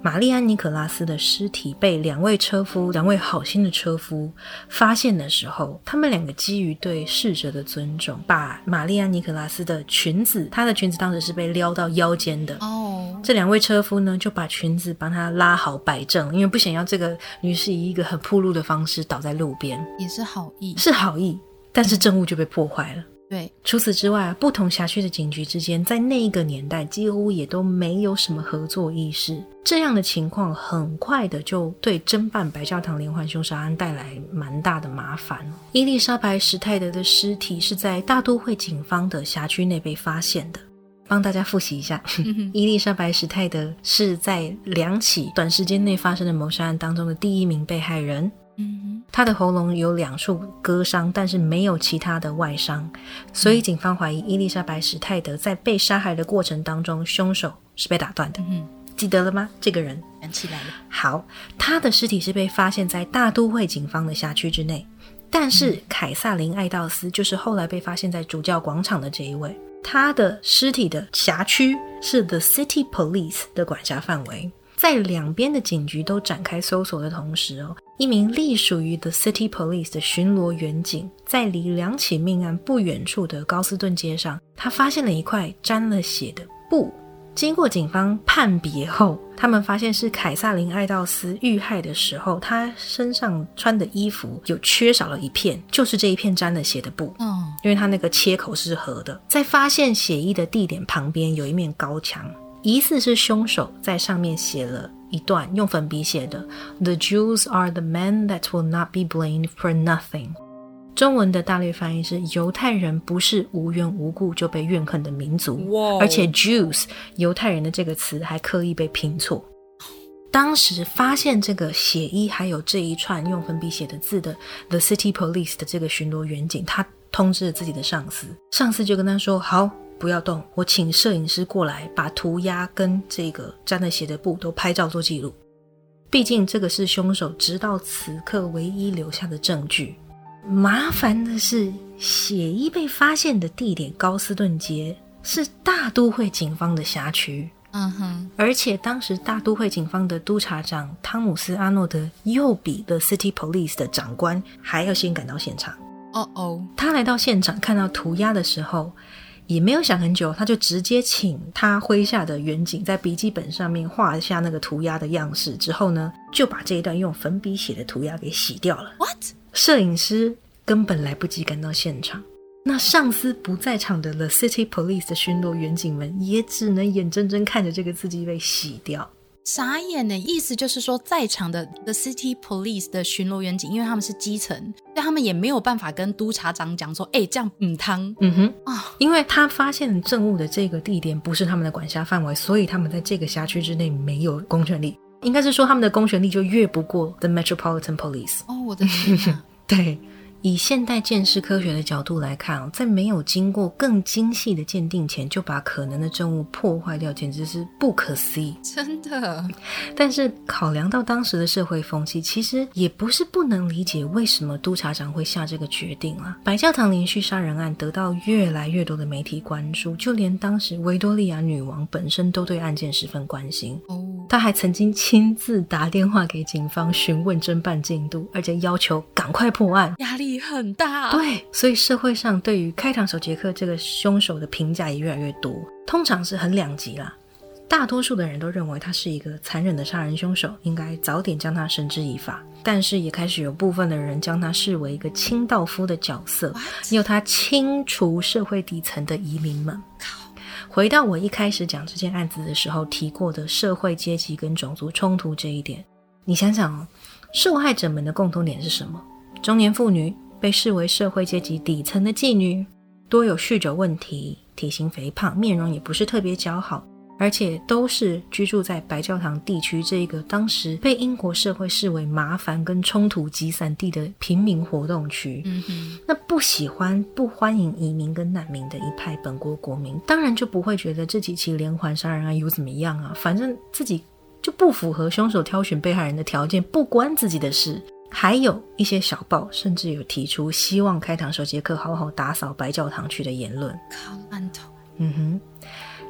玛丽安·尼可拉斯的尸体被两位车夫、两位好心的车夫发现的时候，他们两个基于对逝者的尊重，把玛丽安·尼可拉斯的裙子，她的裙子当时是被撩到腰间的。哦，这两位车夫呢，就把裙子帮她拉好摆正，因为不想要这个女士以一个很铺路的方式倒在路边，也是好意，是好意，但是证物就被破坏了。对，除此之外，不同辖区的警局之间，在那一个年代几乎也都没有什么合作意识。这样的情况很快的就对侦办白教堂连环凶杀案带来蛮大的麻烦。伊丽莎白·史泰德的尸体是在大都会警方的辖区内被发现的。帮大家复习一下，伊丽莎白·史泰德是在两起短时间内发生的谋杀案当中的第一名被害人。嗯他的喉咙有两处割伤，但是没有其他的外伤，所以警方怀疑伊丽莎白史泰德在被杀害的过程当中，凶手是被打断的。嗯，记得了吗？这个人想起来了。好，他的尸体是被发现在大都会警方的辖区之内，但是凯撒琳·艾道斯就是后来被发现在主教广场的这一位，他的尸体的辖区是 The City Police 的管辖范围。在两边的警局都展开搜索的同时哦，一名隶属于 The City Police 的巡逻员警，在离两起命案不远处的高斯顿街上，他发现了一块沾了血的布。经过警方判别后，他们发现是凯撒琳·艾道斯遇害的时候，他身上穿的衣服有缺少了一片，就是这一片沾了血的布。嗯，因为他那个切口是合的，在发现血衣的地点旁边有一面高墙，疑似是凶手在上面写了一段用粉笔写的 “The Jews are the men that will not be blamed for nothing”。中文的大略翻译是：犹太人不是无缘无故就被怨恨的民族。哇而且 Jews 犹太人的这个词还刻意被拼错。当时发现这个血衣还有这一串用粉笔写的字的 The City Police 的这个巡逻员警，他通知了自己的上司，上司就跟他说：“好，不要动，我请摄影师过来，把涂鸦跟这个沾了血的布都拍照做记录。毕竟这个是凶手直到此刻唯一留下的证据。麻烦的是，血衣被发现的地点高斯顿街是大都会警方的辖区。”嗯哼，而且当时大都会警方的督察长汤姆斯·阿诺德又比 The City Police 的长官还要先赶到现场。哦哦，他来到现场看到涂鸦的时候，也没有想很久，他就直接请他麾下的远景在笔记本上面画下那个涂鸦的样式，之后呢，就把这一段用粉笔写的涂鸦给洗掉了。What？摄影师根本来不及赶到现场。那上司不在场的 The City Police 的巡逻员警们也只能眼睁睁看着这个字迹被洗掉。傻眼呢！意思就是说，在场的 The City Police 的巡逻员警，因为他们是基层，所以他们也没有办法跟督察长讲说，哎、这样嗯汤嗯哼，啊，因为他发现证物的这个地点不是他们的管辖范围，所以他们在这个辖区之内没有公权力。应该是说他们的公权力就越不过 The Metropolitan Police。哦，我的天哪！对，以现代鉴识科学的角度来看哦，在没有经过更精细的鉴定前，就把可能的证物破坏掉，简直是不可思议。真的，但是考量到当时的社会风气，其实也不是不能理解为什么督察长会下这个决定啊。白教堂连续杀人案得到越来越多的媒体关注，就连当时维多利亚女王本身都对案件十分关心。哦，她还曾经亲自打电话给警方询问侦办进度，而且要求赶快破案。压力很大。，对，所以社会上对于开膛手杰克这个凶手的评价也越来越多，通常是很两极啦。大多数的人都认为他是一个残忍的杀人凶手，应该早点将他绳之以法。但是也开始有部分的人将他视为一个清道夫的角色，由他清除社会底层的移民们。回到我一开始讲这件案子的时候提过的社会阶级跟种族冲突这一点，你想想哦，受害者们的共同点是什么？中年妇女被视为社会阶级底层的妓女，多有酗酒问题，体型肥胖，面容也不是特别姣好，而且都是居住在白教堂地区这个当时被英国社会视为麻烦跟冲突集散地的平民活动区。嗯哼，那不喜欢、不欢迎移民跟难民的一派本国国民，当然就不会觉得这几起连环杀人案又怎么样啊？反正自己就不符合凶手挑选被害人的条件，不关自己的事。还有一些小报甚至有提出希望开膛手杰克好好打扫白教堂区的言论。嗯哼，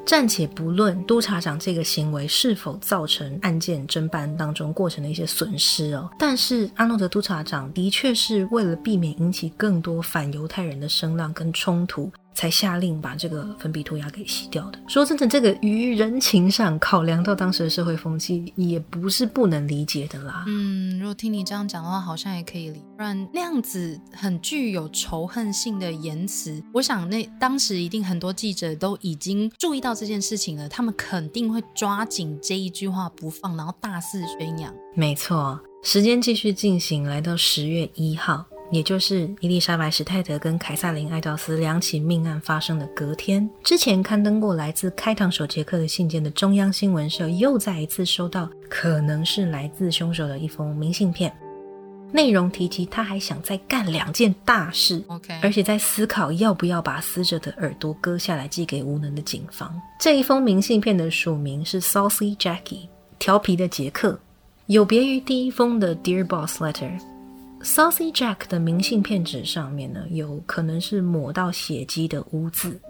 暂且不论督察长这个行为是否造成案件侦办当中过程的一些损失哦，但是阿诺德督察长的确是为了避免引起更多反犹太人的声浪跟冲突，才下令把这个粉笔涂鸦给洗掉的。说真的，这个于人情上考量到当时的社会风气，也不是不能理解的啦。嗯，如果听你这样讲的话，好像也可以理。不然那样子很具有仇恨性的言辞，我想那当时一定很多记者都已经注意到这件事情了，他们肯定会抓紧这一句话不放，然后大肆宣扬。没错，时间继续进行，来到十月一号，也就是伊丽莎白·史泰德跟凯撒琳·艾道斯两起命案发生的隔天，之前刊登过来自开膛手杰克的信件的中央新闻社又再一次收到可能是来自凶手的一封明信片。内容提及他还想再干两件大事。OK，而且在思考要不要把死者的耳朵割下来寄给无能的警方。这一封明信片的署名是 Saucy Jackie，调皮的杰克，有别于第一封的 Dear Boss Letter。Saucy Jack 的明信片纸上面呢，有可能是抹到血迹的污渍，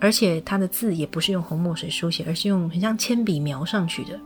而且他的字也不是用红墨水书写，而是用很像铅笔描上去的。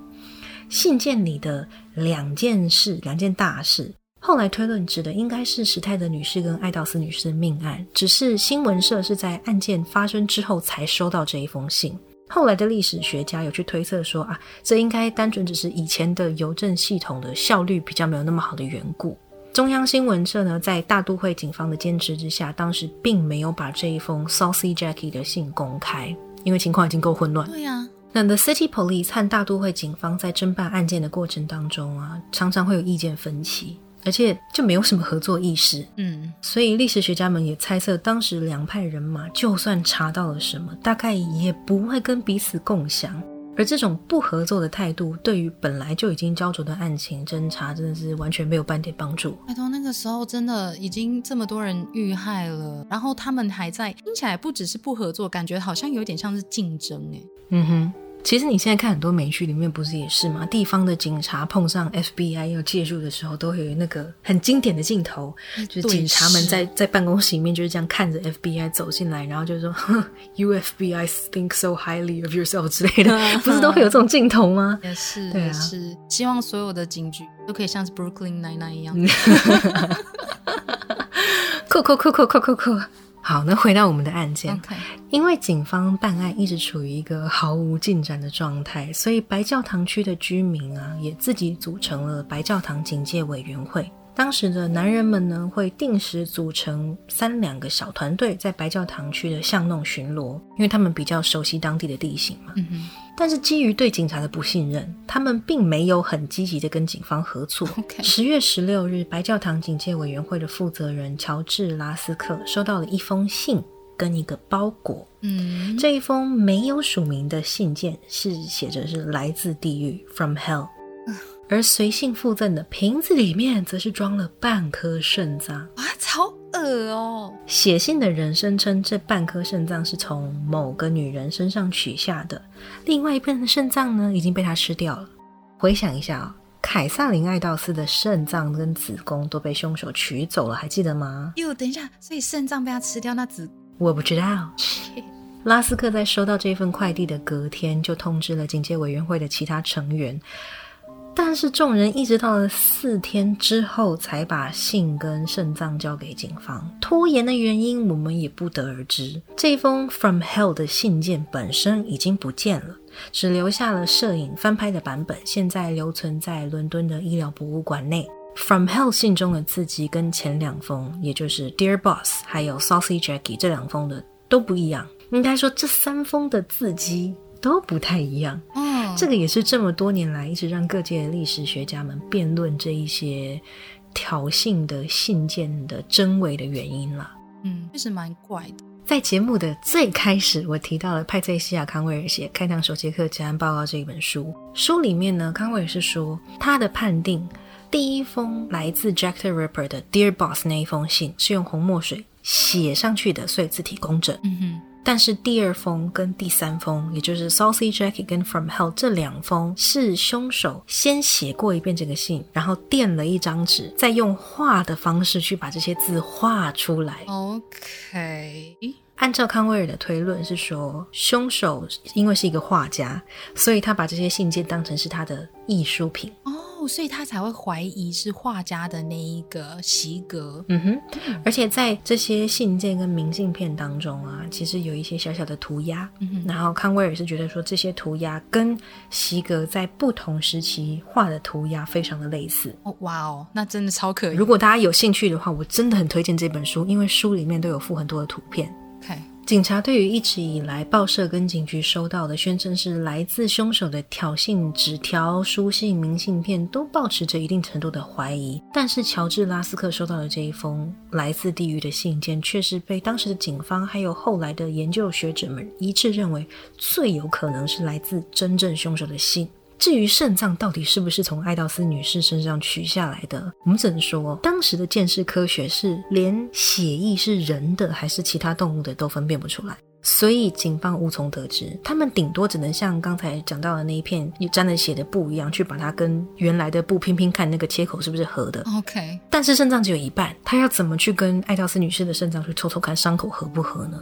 信件里的两件事，两件大事，后来推论指的应该是史泰德女士跟爱道斯女士的命案，只是新闻社是在案件发生之后才收到这一封信。后来的历史学家有去推测说啊，这应该单纯只是以前的邮政系统的效率比较没有那么好的缘故。中央新闻社呢，在大都会警方的坚持之下，当时并没有把这一封 Saucy Jackie 的信公开，因为情况已经够混乱。对呀、那 The City Police 和大都会警方在侦办案件的过程当中啊，常常会有意见分歧，而且就没有什么合作意识。嗯，所以历史学家们也猜测，当时两派人马就算查到了什么，大概也不会跟彼此共享。而这种不合作的态度，对于本来就已经焦灼的案情侦查，真的是完全没有半点帮助。拜托，那个时候真的已经这么多人遇害了，然后他们还在，听起来不只是不合作，感觉好像有点像是竞争哎。嗯哼，其实你现在看很多美剧里面不是也是吗？地方的警察碰上 FBI 要介入的时候，都会有那个很经典的镜头，就是警察们在在办公室里面就是这样看着 FBI 走进来，然后就说 “You FBI think so highly of yourself” 之类的，不是都会有这种镜头吗？也是，对啊也是，希望所有的警局都可以像是 Brooklyn Nine Nine 一样。酷酷酷酷酷酷酷。好，那回到我们的案件因为警方办案一直处于一个毫无进展的状态，所以白教堂区的居民啊，也自己组成了白教堂警戒委员会。当时的男人们呢，会定时组成三两个小团队，在白教堂区的巷弄巡逻，因为他们比较熟悉当地的地形嘛。但是基于对警察的不信任，他们并没有很积极的跟警方合作。十月十六日，白教堂警戒委员会的负责人乔治·拉斯克收到了一封信跟一个包裹。嗯，这一封没有署名的信件是写着是来自地狱 （from hell），而随信附赠的瓶子里面则是装了半颗肾脏。啊，超恶哦。写信的人声称，这半颗肾脏是从某个女人身上取下的，另外一半的肾脏呢已经被他吃掉了。回想一下啊、凯撒琳·爱道斯的肾脏跟子宫都被凶手取走了，还记得吗？哟，等一下，所以肾脏被他吃掉，那子我不知道。拉斯克在收到这份快递的隔天，就通知了警戒委员会的其他成员，但是众人一直到了四天之后才把信跟肾脏交给警方。拖延的原因我们也不得而知。这封 From Hell 的信件本身已经不见了，只留下了摄影翻拍的版本，现在留存在伦敦的医疗博物馆内。From Hell 信中的字迹跟前两封，也就是 Dear Boss 还有 Saucy Jackie 这两封的都不一样。应该说这三封的字迹都不太一样。哦，这个也是这么多年来一直让各界的历史学家们辩论这一些挑衅的信件的真伪的原因了。嗯，确实蛮怪的。在节目的最开始，我提到了派翠西亚·康威尔写《开膛手杰克结案报告》这一本书。书里面呢，康威尔是说他的判定，第一封来自 Jack the Ripper 的 Dear Boss 那一封信是用红墨水写上去的，所以字体工整。嗯哼，但是第二封跟第三封，也就是 Saucy Jackie 跟 From Hell 这两封，是凶手先写过一遍这个信，然后垫了一张纸，再用画的方式去把这些字画出来。OK，按照康威尔的推论是说，凶手因为是一个画家，所以他把这些信件当成是他的艺术品。哦，所以他才会怀疑是画家的那一个席格。嗯哼，而且在这些信件跟明信片当中啊，其实有一些小小的涂鸦。嗯哼，然后康威尔是觉得说，这些涂鸦跟席格在不同时期画的涂鸦非常的类似。哦，哇哦，那真的超可疑。如果大家有兴趣的话，我真的很推荐这本书，因为书里面都有附很多的图片。OK，警察对于一直以来报社跟警局收到的宣称是来自凶手的挑衅纸条、书信、明信片，都保持着一定程度的怀疑。但是乔治·拉斯克收到的这一封来自地狱的信件，却是被当时的警方还有后来的研究学者们一致认为最有可能是来自真正凶手的信。至于肾脏到底是不是从爱道斯女士身上取下来的，我们只能说，当时的鉴识科学是连血液是人的还是其他动物的都分辨不出来。所以警方无从得知，他们顶多只能像刚才讲到的那一片沾了血的布一样，去把它跟原来的布拼拼看那个切口是不是合的。OK，但是肾脏只有一半，他要怎么去跟爱道斯女士的肾脏去抽抽看伤口合不合呢？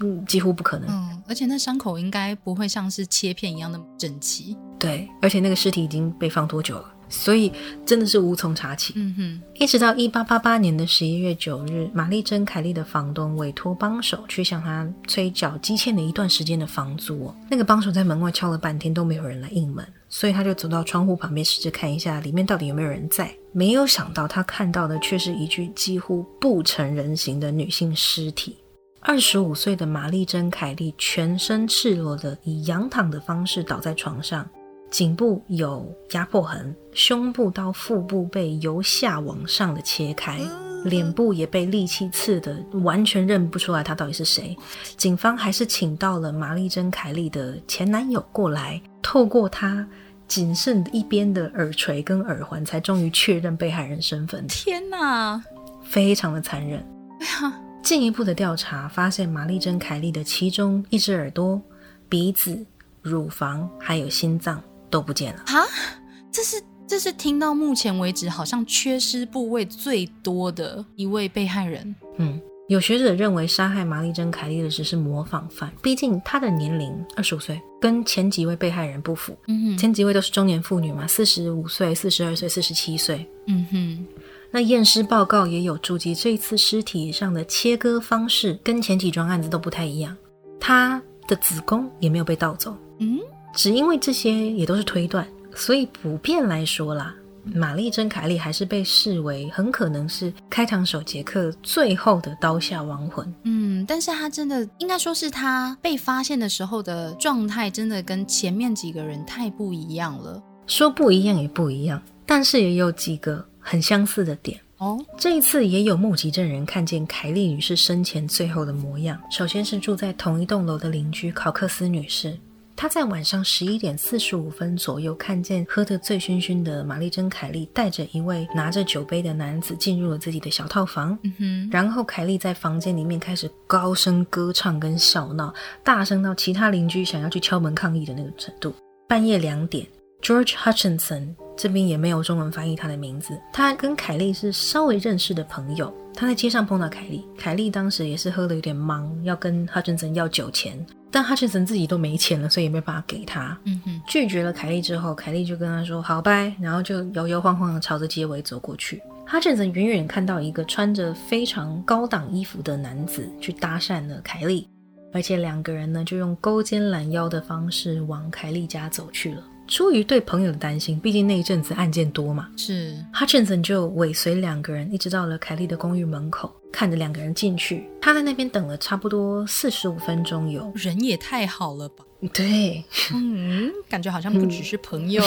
嗯，几乎不可能。嗯，而且那伤口应该不会像是切片一样那么整齐。对，而且那个尸体已经被放多久了？所以真的是无从查起。嗯哼，一直到一八八八年的十一月九日，玛丽珍·凯利的房东委托帮手去向他催缴积欠了一段时间的房租。那个帮手在门外敲了半天都没有人来应门，所以他就走到窗户旁边试着看一下里面到底有没有人在。没有想到他看到的却是一具几乎不成人形的女性尸体。二十五岁的玛丽珍·凯利全身赤裸的以仰躺的方式倒在床上。颈部有压迫痕，胸部到腹部被由下往上的切开，脸部也被利器刺的完全认不出来他到底是谁。警方还是请到了玛丽珍·凯利的前男友过来，透过他仅剩一边的耳垂跟耳环，才终于确认被害人身份。天哪，非常的残忍。对呀，进一步的调查发现，玛丽珍·凯莉的其中一只耳朵、鼻子、乳房还有心脏。都不见了啊！这是这是听到目前为止好像缺失部位最多的一位被害人。嗯，有学者认为杀害玛丽珍·凯莉的只是模仿犯，毕竟她的年龄二十五岁，跟前几位被害人不符。嗯哼，前几位都是中年妇女嘛，四十五岁、四十二岁、四十七岁。嗯哼，那验尸报告也有注记，这一次尸体上的切割方式跟前几桩案子都不太一样，她的子宫也没有被盗走。嗯。只因为这些也都是推断，所以普遍来说啦，玛丽珍·凯利还是被视为很可能是开膛手杰克最后的刀下亡魂。嗯，但是他真的应该说是他被发现的时候的状态，真的跟前面几个人太不一样了。说不一样也不一样，但是也有几个很相似的点哦。这一次也有目击证人看见凯利女士生前最后的模样。首先是住在同一栋楼的邻居考克斯女士。她在晚上十一点四十五分左右，看见喝得醉醺醺的玛丽珍·凯莉带着一位拿着酒杯的男子进入了自己的小套房。嗯哼，然后凯莉在房间里面开始高声歌唱跟笑闹，大声到其他邻居想要去敲门抗议的那个程度。半夜两点，George Hutchinson 这边也没有中文翻译他的名字。他跟凯莉是稍微认识的朋友。他在街上碰到凯莉，凯莉当时也是喝的有点忙，要跟 Hutchinson 要酒钱。但 Hutchinson 自己都没钱了，所以也没办法给他。嗯哼，拒绝了凯莉之后，凯莉就跟他说：“好拜。”然后就摇摇晃晃的朝着街尾走过去。哈钦森远远看到一个穿着非常高档衣服的男子去搭讪了凯莉，而且两个人呢就用勾肩揽腰的方式往凯莉家走去了。出于对朋友的担心，毕竟那一阵子案件多嘛，是 Hutchinson 就尾随两个人，一直到了凯莉的公寓门口。看着两个人进去，他在那边等了差不多四十五分钟，有人也太好了吧？对，嗯，感觉好像不只是朋友，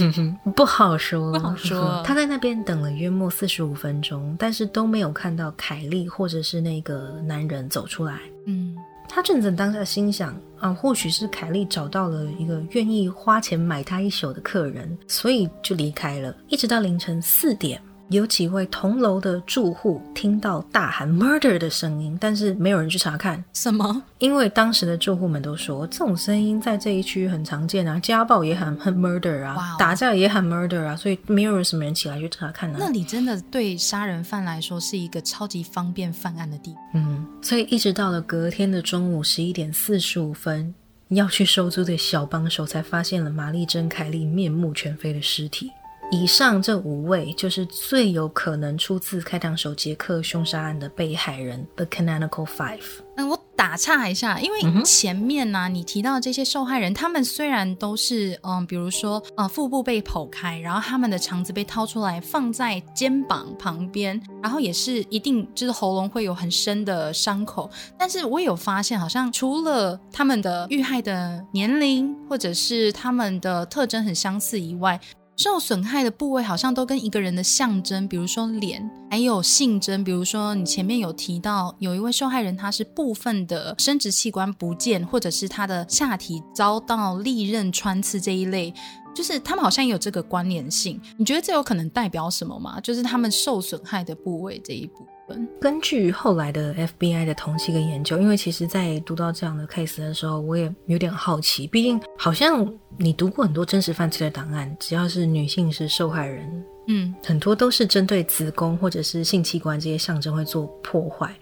不好说，不好说。他在那边等了约莫四十五分钟，但是都没有看到凯莉或者是那个男人走出来。嗯，他正在当下心想啊，或许是凯莉找到了一个愿意花钱买她一宿的客人，所以就离开了，一直到凌晨四点。有几位同楼的住户听到大喊 “murder” 的声音，但是没有人去查看。什么？因为当时的住户们都说，这种声音在这一区很常见啊，家暴也喊很 murder 啊，打架也喊 murder 啊，所以没有人什么人起来去查看呢。那里真的对杀人犯来说是一个超级方便犯案的地方。嗯，所以一直到了隔天的中午十一点四十五分，要去收租的小帮手才发现了玛丽珍·凯莉面目全非的尸体。以上这五位就是最有可能出自开膛手杰克凶杀案的被害人，The Canonical Five。那我打岔一下，因为前面呢，你提到这些受害人，他们虽然都是嗯，比如说呃，腹部被剖开，然后他们的肠子被掏出来放在肩膀旁边，然后也是一定就是喉咙会有很深的伤口，但是我有发现，好像除了他们的遇害的年龄或者是他们的特征很相似以外。受损害的部位好像都跟一个人的象征，比如说脸，还有性征，比如说你前面有提到有一位受害人，他是部分的生殖器官不见，或者是他的下体遭到利刃穿刺这一类，就是他们好像也有这个关联性。你觉得这有可能代表什么吗？就是他们受损害的部位这一部分。根据后来的 FBI 的同期跟研究，因为其实在读到这样的 case 的时候，我也有点好奇。毕竟好像你读过很多真实犯罪的档案，只要是女性是受害人，嗯，很多都是针对子宫或者是性器官这些象征会做破坏。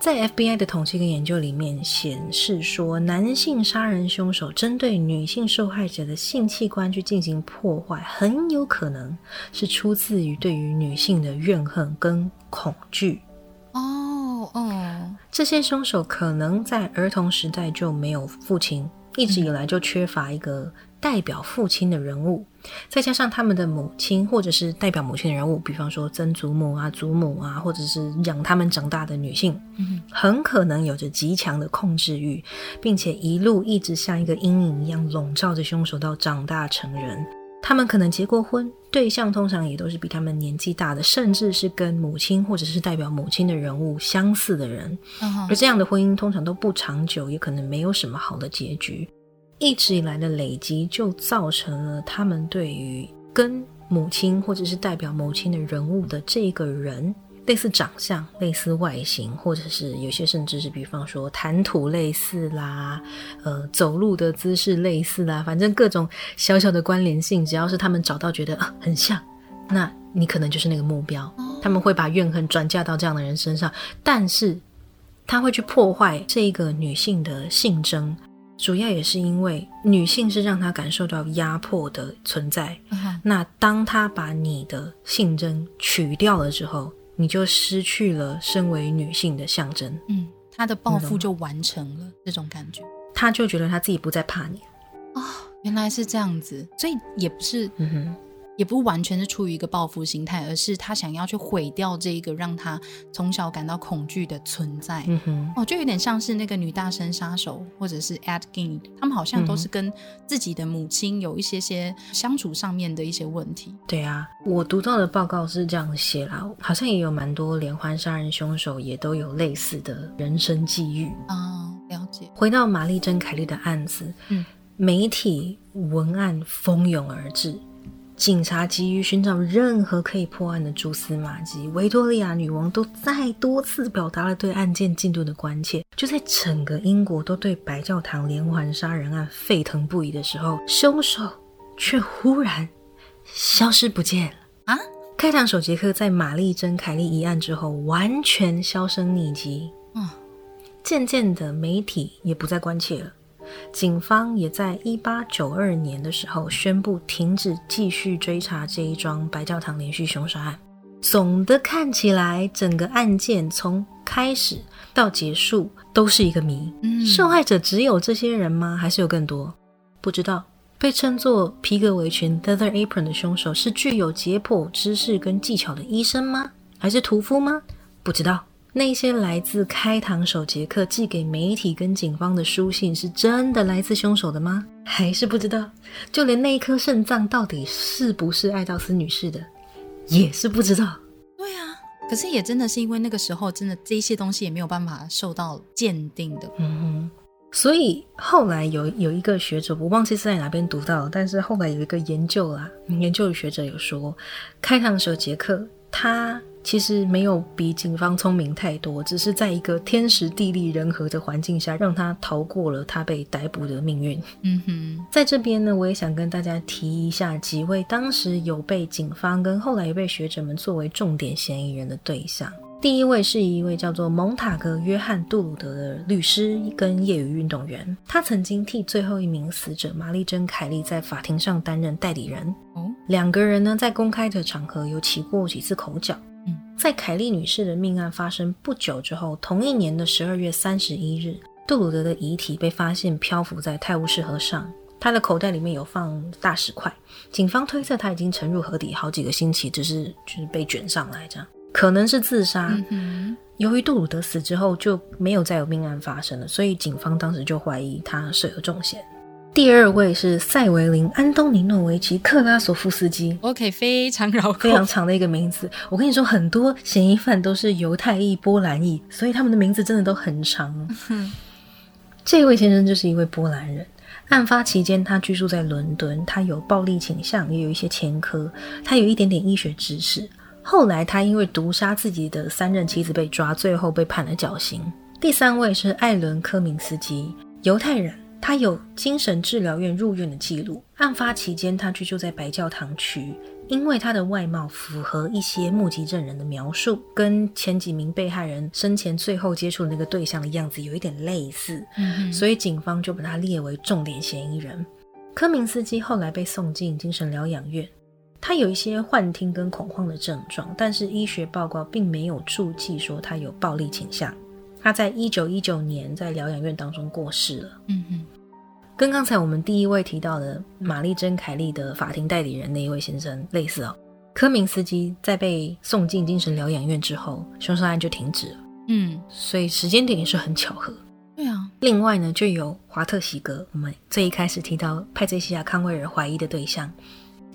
在 FBI 的统计跟研究里面显示说，男性杀人凶手针对女性受害者的性器官去进行破坏，很有可能是出自于对于女性的怨恨跟恐惧。哦哦，这些凶手可能在儿童时代就没有父亲，一直以来就缺乏一个代表父亲的人物，再加上他们的母亲或者是代表母亲的人物，比方说曾祖母啊、祖母啊，或者是养他们长大的女性，嗯很可能有着极强的控制欲，并且一路一直像一个阴影一样笼罩着凶手到长大成人。他们可能结过婚，对象通常也都是比他们年纪大的，甚至是跟母亲或者是代表母亲的人物相似的人。而这样的婚姻通常都不长久，也可能没有什么好的结局。一直以来的累积，就造成了他们对于跟母亲或者是代表母亲的人物的这个人，类似长相、类似外形，或者是有些甚至是比方说谈吐类似啦，呃，走路的姿势类似啦，反正各种小小的关联性，只要是他们找到觉得啊很像，那你可能就是那个目标。他们会把怨恨转嫁到这样的人身上，但是他会去破坏这一个女性的性征，主要也是因为女性是让他感受到压迫的存在。嗯那当他把你的性征取掉了之后，你就失去了身为女性的象征，嗯，他的报复就完成了，这种感觉。他就觉得他自己不再怕你。哦，原来是这样子，所以也不是，嗯哼。也不完全是出于一个报复心态，而是他想要去毁掉这一个让他从小感到恐惧的存在。嗯哼，哦，就有点像是那个女大生杀手，或者是 Ed Gein，他们好像都是跟自己的母亲有一些些相处上面的一些问题。对啊，我读到的报告是这样写啦，好像也有蛮多连环杀人凶手也都有类似的人生际遇。啊、了解。回到玛丽珍·凯利的案子，嗯，媒体文案蜂拥而至，警察急于寻找任何可以破案的蛛丝马迹。维多利亚女王都再多次表达了对案件进度的关切。就在整个英国都对白教堂连环杀人案沸腾不已的时候，凶手却忽然消失不见了。啊？开膛手杰克在玛丽珍·凯利一案之后完全销声匿迹。嗯，渐渐的，媒体也不再关切了。警方也在一八九二年的时候宣布停止继续追查这一桩白教堂连续凶杀案。总的看起来，整个案件从开始到结束都是一个谜。嗯受害者只有这些人吗？还是有更多？不知道。被称作皮革围裙 （leather apron） 的凶手是具有解剖知识跟技巧的医生吗？还是屠夫吗？不知道。那些来自开膛手杰克寄给媒体跟警方的书信是真的来自凶手的吗？还是不知道？就连那一颗肾脏到底是不是爱道斯女士的，也是不知道。对啊。可是也真的是因为那个时候，真的这些东西也没有办法受到鉴定的。嗯哼，所以后来有有一个学者，我忘记是在哪边读到的，但是后来有一个研究啦，研究的学者有说，开膛手杰克他其实没有比警方聪明太多，只是在一个天时地利人和的环境下，让他逃过了他被逮捕的命运。嗯哼，在这边呢，我也想跟大家提一下几位当时有被警方跟后来也被学者们作为重点嫌疑人的对象。第一位是一位叫做蒙塔格·约翰·杜鲁德的律师跟业余运动员，他曾经替最后一名死者玛丽珍·凯利在法庭上担任代理人。哦，两个人呢，在公开的场合有起过几次口角。嗯，在凯利女士的命案发生不久之后，同一年的十二月三十一日，杜鲁德的遗体被发现漂浮在泰晤士河上，他的口袋里面有放大石块。警方推测他已经沉入河底好几个星期，只是就是被卷上来这样，可能是自杀。嗯，由于杜鲁德死之后就没有再有命案发生了，所以警方当时就怀疑他涉有重嫌。第二位是塞维林·安东尼诺维奇·克拉索夫斯基，OK，非常绕口，非常长的一个名字。我跟你说，很多嫌疑犯都是犹太裔、波兰裔，所以他们的名字真的都很长。这位先生就是一位波兰人，案发期间，他居住在伦敦，他有暴力倾向，也有一些前科，他有一点点医学知识。后来，他因为毒杀自己的三任妻子被抓，最后被判了绞刑。第三位是艾伦·科明斯基，犹太人，他有精神治疗院入院的记录。案发期间，他居住在白教堂区。因为他的外貌符合一些目击证人的描述，跟前几名被害人生前最后接触的那个对象的样子有一点类似，所以警方就把他列为重点嫌疑人。科明斯基后来被送进精神疗养院，他有一些幻听跟恐慌的症状，但是医学报告并没有注记说他有暴力倾向。他在一九一九年在疗养院当中过世了。嗯哼。跟刚才我们第一位提到的玛丽珍·凯利的法庭代理人那一位先生类似哦，科明斯基在被送进精神疗养院之后，凶杀案就停止了。嗯，所以时间点也是很巧合。对啊。另外呢，就有华特·喜格，我们最一开始提到派翠西亚·康威尔怀疑的对象，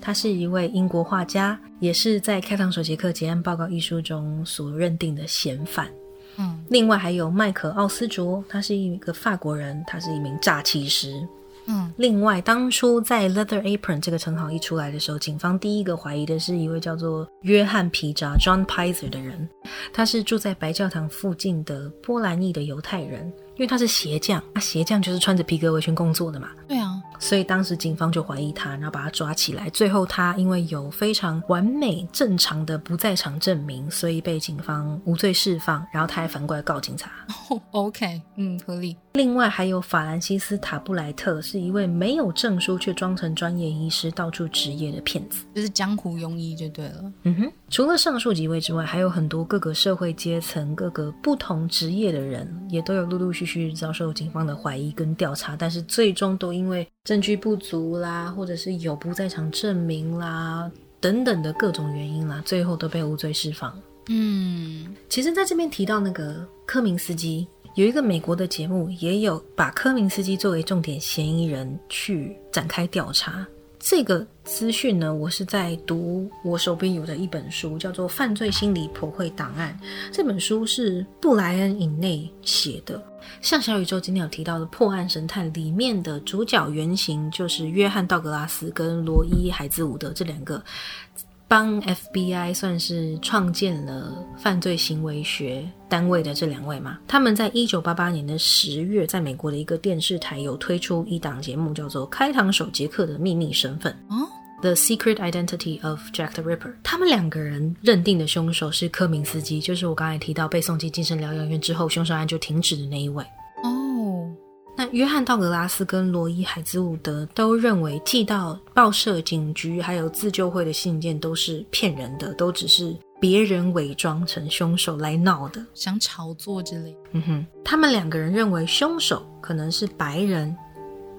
他是一位英国画家，也是在《开膛手杰克结案报告》一书中所认定的嫌犯。嗯，另外还有麦克奥斯卓，他是一个法国人，他是一名诈欺师。嗯，另外当初在 Leather Apron 这个称号一出来的时候，警方第一个怀疑的是一位叫做约翰皮扎 John Pizer 的人，他是住在白教堂附近的波兰裔的犹太人。因为他是鞋匠，那鞋匠就是穿着皮革围裙工作的嘛。对啊，所以当时警方就怀疑他，然后把他抓起来。最后他因为有非常完美正常的不在场证明，所以被警方无罪释放。然后他还反过来告警察。OK，嗯，合理。另外还有法兰西斯塔布莱特，是一位没有证书却装成专业医师到处执业的骗子，就是江湖庸医就对了。嗯哼，除了上述几位之外，还有很多各个社会阶层、各个不同职业的人，也都有陆陆续。继续遭受警方的怀疑跟调查，但是最终都因为证据不足啦，或者是有不在场证明啦等等的各种原因啦，最后都被无罪释放。嗯，其实在这边提到那个科明斯基，有一个美国的节目也有把科明斯基作为重点嫌疑人去展开调查。这个资讯呢，我是在读我手边有的一本书，叫做《犯罪心理普惠档案》。这本书是布莱恩·尹内写的。像小宇宙今天有提到的《破案神探》里面的主角原型，就是约翰·道格拉斯跟罗伊·海兹伍德这两个。帮 FBI 算是创建了犯罪行为学单位的这两位嘛，他们在一九八八年的十月，在美国的一个电视台有推出一档节目，叫做《开膛手杰克的秘密身份》哦，The Secret Identity of Jack the Ripper。他们两个人认定的凶手是科明斯基，就是我刚才提到被送进精神疗养院之后，凶手案就停止的那一位。那约翰·道格拉斯跟罗伊·海兹伍德都认为，寄到报社、警局还有自救会的信件都是骗人的，都只是别人伪装成凶手来闹的，想炒作之类。嗯哼，他们两个人认为凶手可能是白人，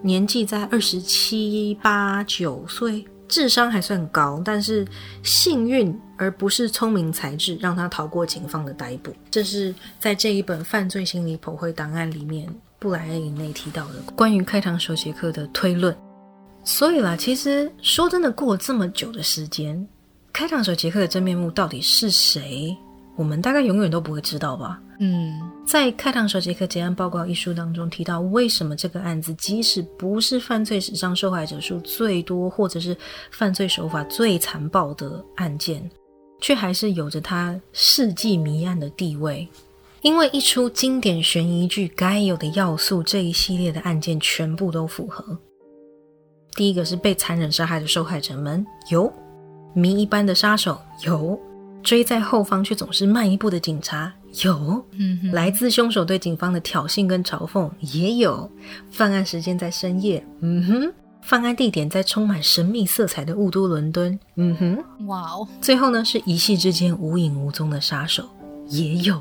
年纪在二十七八九岁，智商还算高，但是幸运而不是聪明才智让他逃过警方的逮捕。这是在这一本犯罪心理剖绘档案里面。布莱恩以内提到的关于开膛手杰克的推论，所以啦，其实说真的，过了这么久的时间，开膛手杰克的真面目到底是谁，我们大概永远都不会知道吧？嗯，在《开膛手杰克结案报告》一书当中提到，为什么这个案子即使不是犯罪史上受害者数最多，或者是犯罪手法最残暴的案件，却还是有着它世纪谜案的地位。因为一出经典悬疑剧该有的要素，这一系列的案件全部都符合。第一个是被残忍杀害的受害者们有，谜一般的杀手有，追在后方却总是慢一步的警察有，嗯来自凶手对警方的挑衅跟嘲讽也有，犯案时间在深夜，嗯哼，犯案地点在充满神秘色彩的雾都伦敦，嗯哼，哇哦，最后呢是一夕之间无影无踪的杀手也有。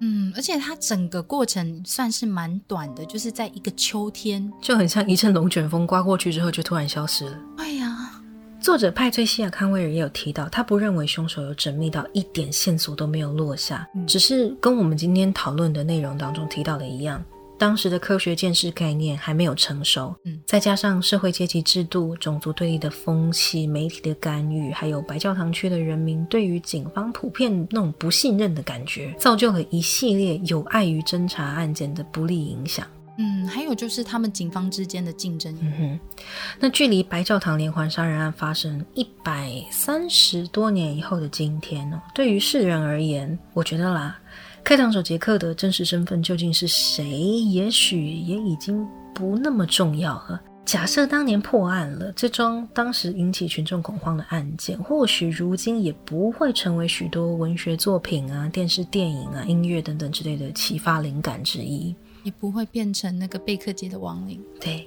嗯，而且它整个过程算是蛮短的，就是在一个秋天，就很像一阵龙卷风刮过去之后就突然消失了。哎呀，作者派翠西亚·康威尔也有提到，他不认为凶手有缜密到一点线索都没有落下，只是跟我们今天讨论的内容当中提到的一样。当时的科学见识概念还没有成熟，嗯，再加上社会阶级制度、种族对立的风气、媒体的干预，还有白教堂区的人民对于警方普遍那种不信任的感觉，造就了一系列有碍于侦查案件的不利影响。嗯，还有就是他们警方之间的竞争。嗯哼，那距离白教堂连环杀人案发生一百三十多年以后的今天呢，对于世人而言，我觉得啦，开膛手杰克的真实身份究竟是谁，也许也已经不那么重要了。假设当年破案了，这桩当时引起群众恐慌的案件，或许如今也不会成为许多文学作品啊、电视电影啊、音乐等等之类的启发灵感之一，也不会变成那个贝克街的亡灵。对，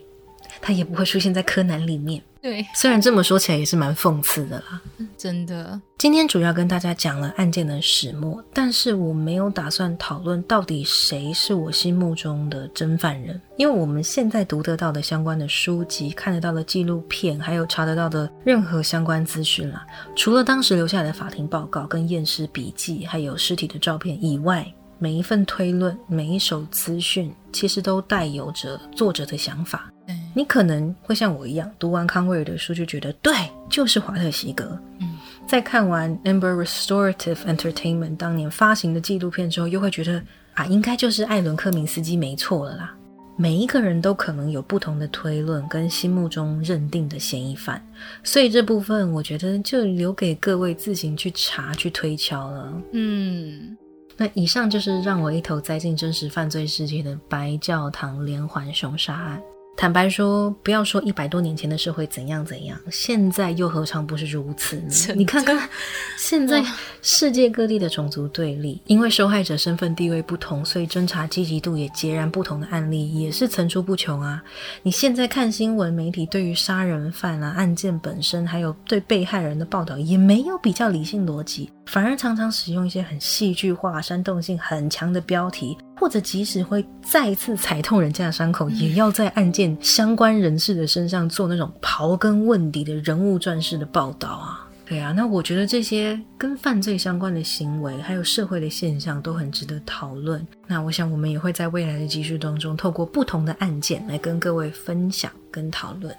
他也不会出现在柯南里面。对，虽然这么说起来也是蛮讽刺的啦。真的。今天主要跟大家讲了案件的始末，但是我没有打算讨论到底谁是我心目中的真犯人，因为我们现在读得到的相关的书籍、看得到的纪录片，还有查得到的任何相关资讯啦，除了当时留下来的法庭报告、跟验尸笔记，还有尸体的照片以外，每一份推论、每一手资讯，其实都带有着作者的想法。你可能会像我一样，读完康威尔的书就觉得对，就是华特席格。嗯，在看完 Amber Restorative Entertainment 当年发行的纪录片之后，又会觉得啊，应该就是艾伦克明斯基没错了啦。每一个人都可能有不同的推论跟心目中认定的嫌疑犯，所以这部分我觉得就留给各位自行去查去推敲了。嗯，那以上就是让我一头栽进真实犯罪世界的白教堂连环凶杀案。坦白说，不要说一百多年前的社会怎样怎样，现在又何尝不是如此呢？你看看，现在世界各地的种族对立，因为受害者身份地位不同，所以侦查积极度也截然不同的案例也是层出不穷啊。你现在看新闻媒体对于杀人犯啊案件本身，还有对被害人的报道，也没有比较理性逻辑，反而常常使用一些很戏剧化、煽动性很强的标题。或者即使会再次踩痛人家的伤口，也要在案件相关人士的身上做那种刨根问底的人物传式的报道啊。对啊，那我觉得这些跟犯罪相关的行为，还有社会的现象，都很值得讨论。那我想我们也会在未来的集数当中，透过不同的案件来跟各位分享跟讨论。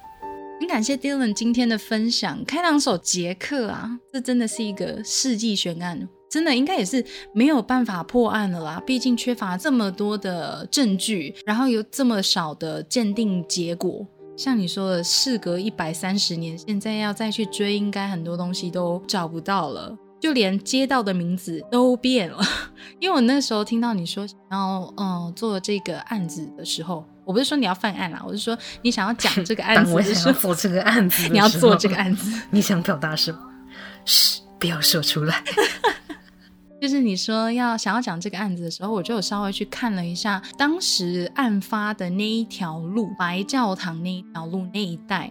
很感谢 Dylan 今天的分享，开膛手杰克啊，这真的是一个世纪悬案。真的应该也是没有办法破案了啦，毕竟缺乏这么多的证据，然后有这么少的鉴定结果。像你说的，事隔一百三十年，现在要再去追，应该很多东西都找不到了，就连街道的名字都变了。因为我那时候听到你说，然后嗯做这个案子的时候，我不是说你要犯案啦，我是说你想要讲这个案子，我想要做这个案子，你要做这个案子，你想表达什么？嘘，不要说出来。就是你说要想要讲这个案子的时候，我就有稍微去看了一下当时案发的那一条路，白教堂那一条路那一带。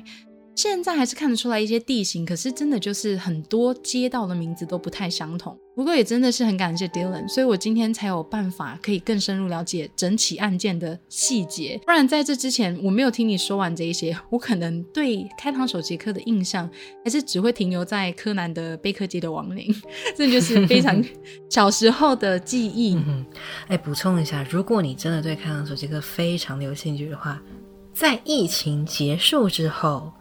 现在还是看得出来一些地形，可是真的就是很多街道的名字都不太相同。不过也真的是很感谢 Dylan，所以我今天才有办法可以更深入了解整起案件的细节。不然在这之前我没有听你说完这一些，我可能对开膛手杰克的印象还是只会停留在柯南的贝克街的亡灵，这就是非常小时候的记忆。哎，补充一下，如果你真的对开膛手杰克非常的有兴趣的话，在疫情结束之后。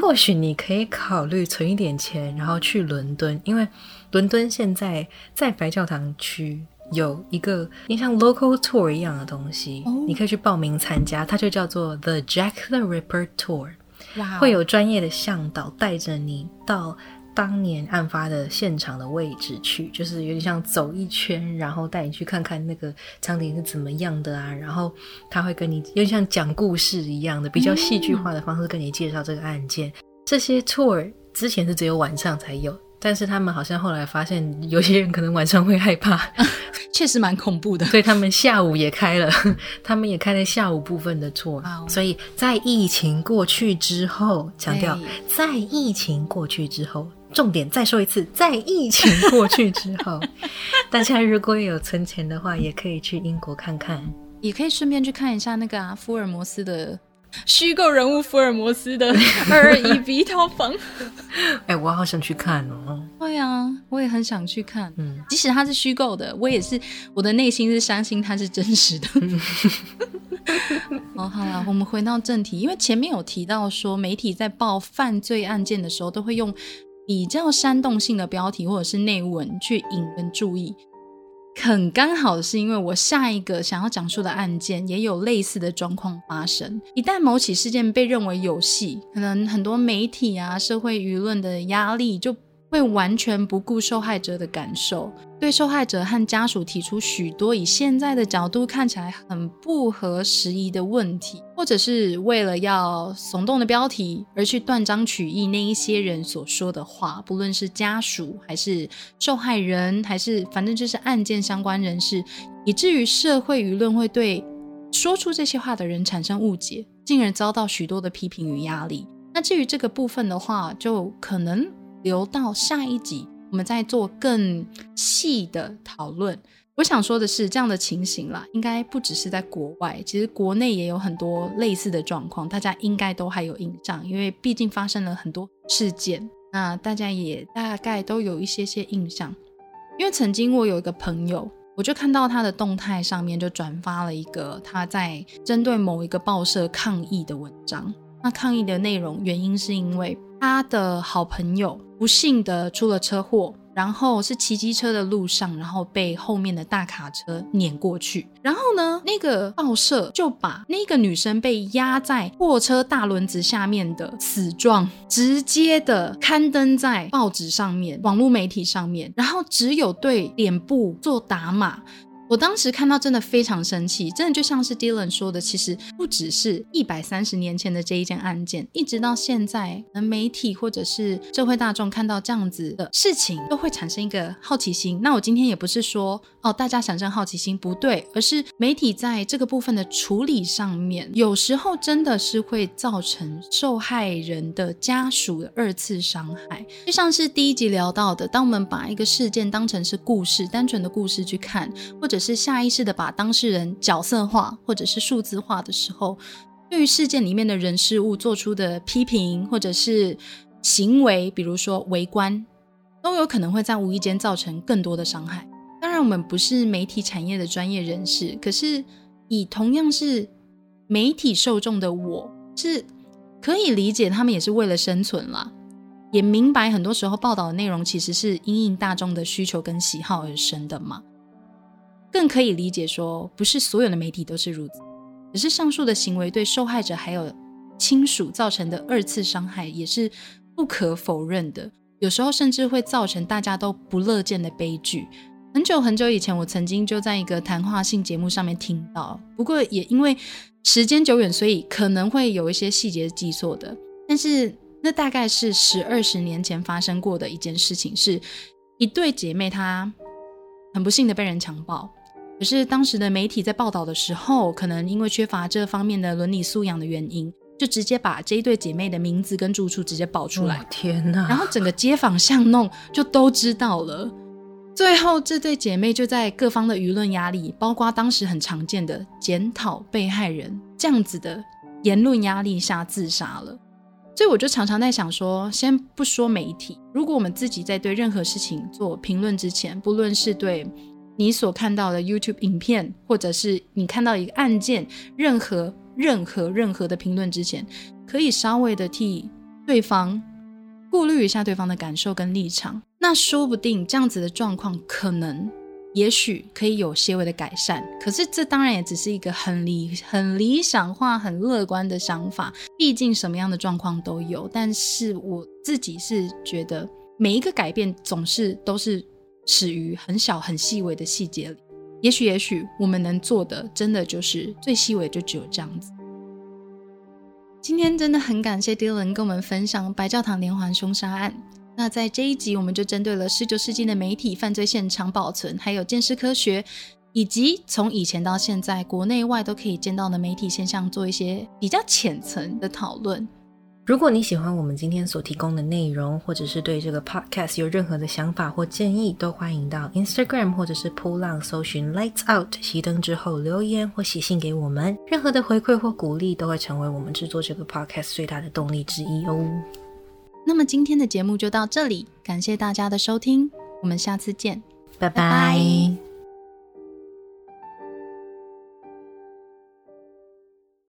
或许你可以考虑存一点钱，然后去伦敦，因为伦敦现在在白教堂区有一个像 local tour 一样的东西，你可以去报名参加，它就叫做 The Jack the Ripper Tour，会有专业的向导带着你到。当年案发的现场的位置去，就是有点像走一圈，然后带你去看看那个场景是怎么样的啊。然后他会跟你有点像讲故事一样的，比较戏剧化的方式跟你介绍这个案件。这些 tour 之前是只有晚上才有。但是他们好像后来发现，有些人可能晚上会害怕，确实蛮恐怖的，所以他们下午也开了，他们也开了下午部分的 tour。所以在疫情过去之后，强调在疫情过去之后，重点再说一次，在疫情过去之后，大家如果有存钱的话，也可以去英国看看，也可以顺便去看一下那个啊，福尔摩斯的。虚构人物福尔摩斯的 二一 B 套房，哎，我好想去看哦。对啊，我也很想去看。嗯，即使它是虚构的，我也是我的内心是相信它是真实的。哦，好了，我们回到正题，因为前面有提到说，媒体在报犯罪案件的时候，都会用比较煽动性的标题或者是内文去引人注意。很刚好是因为我下一个想要讲述的案件也有类似的状况发生。一旦某起事件被认为有戏，可能很多媒体啊、社会舆论的压力就。会完全不顾受害者的感受，对受害者和家属提出许多以现在的角度看起来很不合时宜的问题，或者是为了要耸动的标题而去断章取义那一些人所说的话，不论是家属还是受害人，还是反正就是案件相关人士，以至于社会舆论会对说出这些话的人产生误解，进而遭到许多的批评与压力。那至于这个部分的话，就可能。留到下一集，我们再做更细的讨论。我想说的是，这样的情形啦，应该不只是在国外，其实国内也有很多类似的状况，大家应该都还有印象，因为毕竟发生了很多事件，那大家也大概都有一些些印象。因为曾经我有一个朋友，我就看到他的动态上面就转发了一个他在针对某一个报社抗议的文章。那抗议的内容原因是因为他的好朋友不幸的出了车祸，然后是骑机车的路上，然后被后面的大卡车碾过去。然后呢，那个报社就把那个女生被压在货车大轮子下面的死状，直接的刊登在报纸上面、网络媒体上面，然后只有对脸部做打码。我当时看到真的非常生气，真的就像是 Dylan 说的，其实不只是一百三十年前的这一件案件，一直到现在，媒体或者是社会大众看到这样子的事情，都会产生一个好奇心。那我今天也不是说哦，大家产生好奇心不对，而是媒体在这个部分的处理上面，有时候真的是会造成受害人的家属的二次伤害。就像是第一集聊到的，当我们把一个事件当成是故事，单纯的故事去看，或者是下意识的把当事人角色化或者是数字化的时候，对于事件里面的人事物做出的批评或者是行为，比如说围观，都有可能会在无意间造成更多的伤害。当然，我们不是媒体产业的专业人士，可是以同样是媒体受众的我，是可以理解他们也是为了生存啦，也明白很多时候报道的内容其实是因应大众的需求跟喜好而生的嘛。更可以理解说，不是所有的媒体都是如此，只是上述的行为对受害者还有亲属造成的二次伤害也是不可否认的，有时候甚至会造成大家都不乐见的悲剧。很久很久以前，我曾经就在一个谈话性节目上面听到，不过也因为时间久远，所以可能会有一些细节记错的。但是那大概是十二十年前发生过的一件事情，是一对姐妹，她很不幸的被人强暴。可是当时的媒体在报道的时候，可能因为缺乏这方面的伦理素养的原因，就直接把这一对姐妹的名字跟住处直接报出来。天哪！然后整个街坊巷弄就都知道了。最后这对姐妹就在各方的舆论压力，包括当时很常见的检讨被害人这样子的言论压力下自杀了。所以我就常常在想说，先不说媒体，如果我们自己在对任何事情做评论之前，不论是对。你所看到的 YouTube 影片，或者是你看到一个案件，任何任何任何的评论之前，可以稍微的替对方顾虑一下对方的感受跟立场。那说不定这样子的状况，可能也许可以有些微的改善。可是这当然也只是一个很理很理想化、很乐观的想法。毕竟什么样的状况都有。但是我自己是觉得，每一个改变总是都是。始于很小很细微的细节里，也许也许我们能做的，真的就是最细微，就只有这样子。今天真的很感谢 Dylan 跟我们分享白教堂连环凶杀案。那在这一集，我们就针对了十九世纪的媒体犯罪现场保存，还有鉴识科学，以及从以前到现在国内外都可以见到的媒体现象，做一些比较浅层的讨论。如果你喜欢我们今天所提供的内容，或者是对这个 podcast 有任何的想法或建议，都欢迎到 Instagram 或者是扑浪搜寻 Lights Out 熄灯之后留言或写信给我们。任何的回馈或鼓励都会成为我们制作这个 podcast 最大的动力之一哦。那么今天的节目就到这里，感谢大家的收听，我们下次见，拜拜。